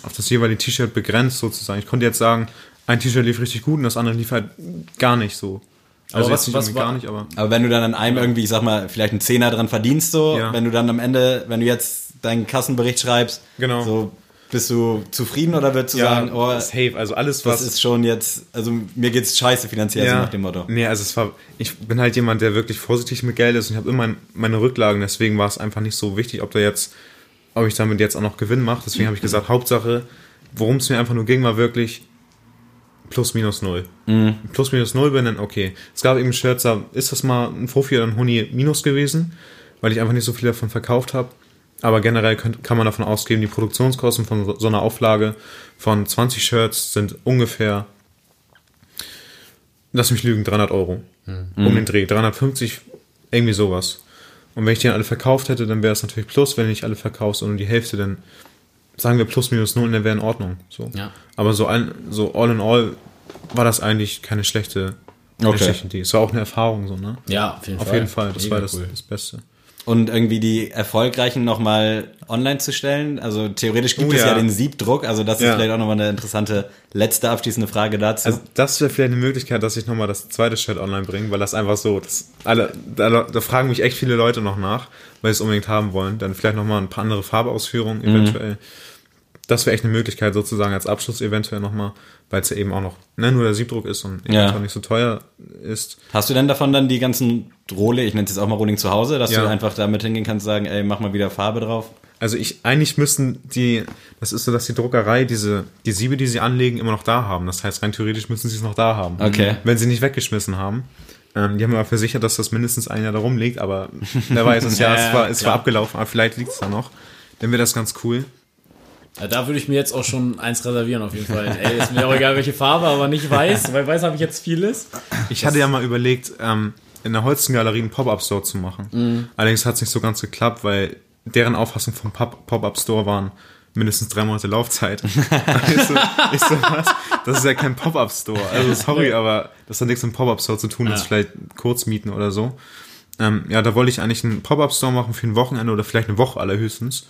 auf das jeweilige T-Shirt begrenzt sozusagen. Ich konnte jetzt sagen, ein T-Shirt lief richtig gut und das andere lief halt gar nicht so. Also was- nicht was irgendwie war- gar nicht, aber aber wenn du dann an einem irgendwie, ich sag mal, vielleicht einen Zehner dran verdienst so, Ja. wenn du dann am Ende, wenn du jetzt deinen Kassenbericht schreibst, Genau. so bist du zufrieden oder würdest du sagen, oh, safe, also alles das was ist schon jetzt, also mir geht's scheiße finanziell, so nach dem Motto. Nee, also es war, ich bin halt jemand, der wirklich vorsichtig mit Geld ist und ich habe immer meine Rücklagen, deswegen war es einfach nicht so wichtig, ob da jetzt, ob ich damit jetzt auch noch Gewinn mache. Deswegen habe ich gesagt, Hauptsache, worum es mir einfach nur ging, war wirklich plus minus null. Plus minus null bin dann okay. Es gab eben da ist das mal ein Profi oder ein Huni minus gewesen, weil ich einfach nicht so viel davon verkauft habe. Aber generell könnt, kann man davon ausgehen, die Produktionskosten von so- so einer Auflage von 20 Shirts sind ungefähr lass mich lügen, 300 Euro. Um den Dreh. 350, irgendwie sowas. Und wenn ich die dann alle verkauft hätte, dann wäre es natürlich plus. Wenn du nicht alle verkaufst und die Hälfte, dann sagen wir plus minus null, dann wäre in Ordnung. So. Ja. Aber so, ein, so all in all war das eigentlich keine schlechte, keine Okay. schlechte Idee. Es war auch eine Erfahrung, so, ne? Ja, auf jeden Auf Fall. jeden Fall. Das Mega war das, cool. das Beste. Und irgendwie die erfolgreichen nochmal online zu stellen. Also theoretisch gibt Oh, es ja. ja. den Siebdruck. Also das ist Ja. vielleicht auch nochmal eine interessante letzte abschließende Frage dazu. Also das wäre vielleicht eine Möglichkeit, dass ich nochmal das zweite Shirt online bringe, weil das einfach so, das, alle, da, da fragen mich echt viele Leute noch nach, weil sie es unbedingt haben wollen. Dann vielleicht nochmal ein paar andere Farbausführungen eventuell. Das wäre echt eine Möglichkeit sozusagen als Abschluss eventuell nochmal, weil es ja eben auch noch ne, nur der Siebdruck ist und Ja. eventuell nicht so teuer ist. Hast du denn davon dann die ganzen Rohle, ich nenne es jetzt auch mal Rohling zu Hause, dass Ja. du einfach damit hingehen kannst und sagen, ey, mach mal wieder Farbe drauf? Also ich, eigentlich müssten die, das ist so, dass die Druckerei diese, die Siebe, die sie anlegen, immer noch da haben. Das heißt, rein theoretisch müssen sie es noch da haben. Okay. Wenn sie nicht weggeschmissen haben. Ähm, die haben aber versichert, dass das mindestens ein Jahr da rumliegt, aber wer weiß, Jahr Ja, ist zwar, ist zwar klar. abgelaufen, aber vielleicht liegt es da noch. Dann wäre das ganz cool. Ja, da würde ich mir jetzt auch schon eins reservieren, auf jeden Fall. Ey, ist mir auch egal, welche Farbe, aber nicht weiß, weil weiß habe ich jetzt vieles. Ich hatte ja mal überlegt, ähm, in der Holzengalerie einen Pop-Up-Store zu machen. Allerdings hat es nicht so ganz geklappt, weil deren Auffassung vom Pop- Pop-Up-Store waren mindestens drei Monate Laufzeit. ich, so, ich so, was? Das ist ja kein Pop-Up-Store. Also sorry, aber das hat nichts mit Pop-Up-Store zu tun, das ist vielleicht Kurzmieten oder so. Ähm, ja, da wollte ich eigentlich einen Pop-Up-Store machen für ein Wochenende oder vielleicht eine Woche allerhöchstens.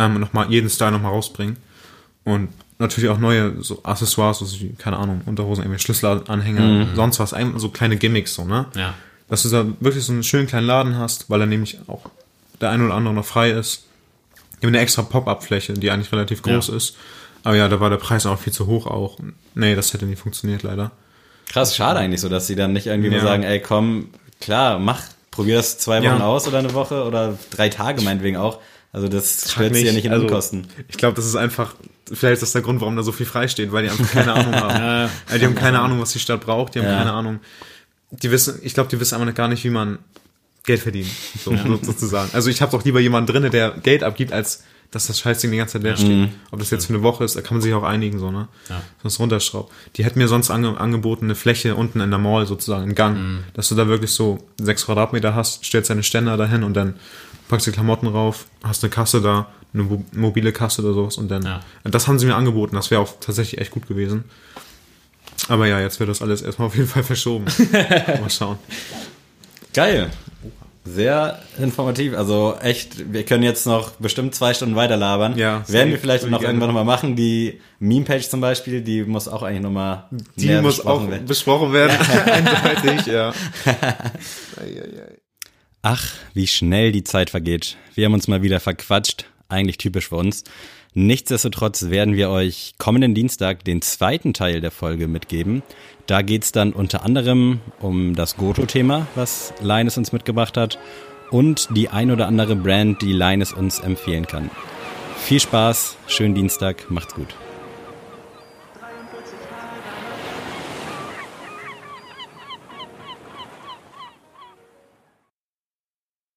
Ähm, nochmal jeden Style nochmal rausbringen. Und natürlich auch neue so Accessoires, so wie, keine Ahnung, Unterhosen, irgendwie Schlüsselanhänger, sonst was, so kleine Gimmicks, so, ne? Ja. Dass du da wirklich so einen schönen kleinen Laden hast, weil da nämlich auch der ein oder andere noch frei ist. Die haben eine extra Pop-Up-Fläche, die eigentlich relativ groß Ja. ist. Aber ja, da war der Preis auch viel zu hoch auch. Nee, das hätte nicht funktioniert, leider. Krass, schade eigentlich so, dass sie dann nicht irgendwie Ja. mal sagen, ey, komm, klar, mach, probier das zwei Wochen Ja. aus oder eine Woche oder drei Tage meinetwegen auch. Also das stört sich ja nicht in also, Unkosten. Ich glaube, das ist einfach, vielleicht ist das der Grund, warum da so viel frei steht, weil die einfach keine Ahnung haben. Weil die haben keine Ahnung, was die Stadt braucht, die haben Ja. keine Ahnung. Die wissen, ich glaube, die wissen einfach gar nicht, wie man Geld verdient, so, so, sozusagen. Also ich habe doch lieber jemanden drinne, der Geld abgibt, als dass das Scheißding die ganze Zeit leer steht. Ob das jetzt für eine Woche ist, da kann man sich auch einigen, so, ne? Ja. Das runterschraubt. Die hätten mir sonst ange angeboten, eine Fläche unten in der Mall sozusagen, einen Gang, dass du da wirklich so sechs Quadratmeter hast, stellst deine Ständer dahin und dann packst die Klamotten rauf, hast eine Kasse da, eine mo- mobile Kasse oder sowas und dann, Ja. das haben sie mir angeboten, das wäre auch tatsächlich echt gut gewesen. Aber ja, jetzt wird das alles erstmal auf jeden Fall verschoben. Mal schauen. Geil. Sehr informativ. Also echt, wir können jetzt noch bestimmt zwei Stunden weiter labern. Ja, Werden wir vielleicht noch ich irgendwann gerne. nochmal machen. Die Meme-Page zum Beispiel, die muss auch eigentlich nochmal Die muss auch besprochen werden. Eindeutig, ja. Ach, wie schnell die Zeit vergeht. Wir haben uns mal wieder verquatscht. Eigentlich typisch für uns. Nichtsdestotrotz werden wir euch kommenden Dienstag den zweiten Teil der Folge mitgeben. Da geht's dann unter anderem um das Goto-Thema, was Linus uns mitgebracht hat, und die ein oder andere Brand, die Linus uns empfehlen kann. Viel Spaß, schönen Dienstag, macht's gut.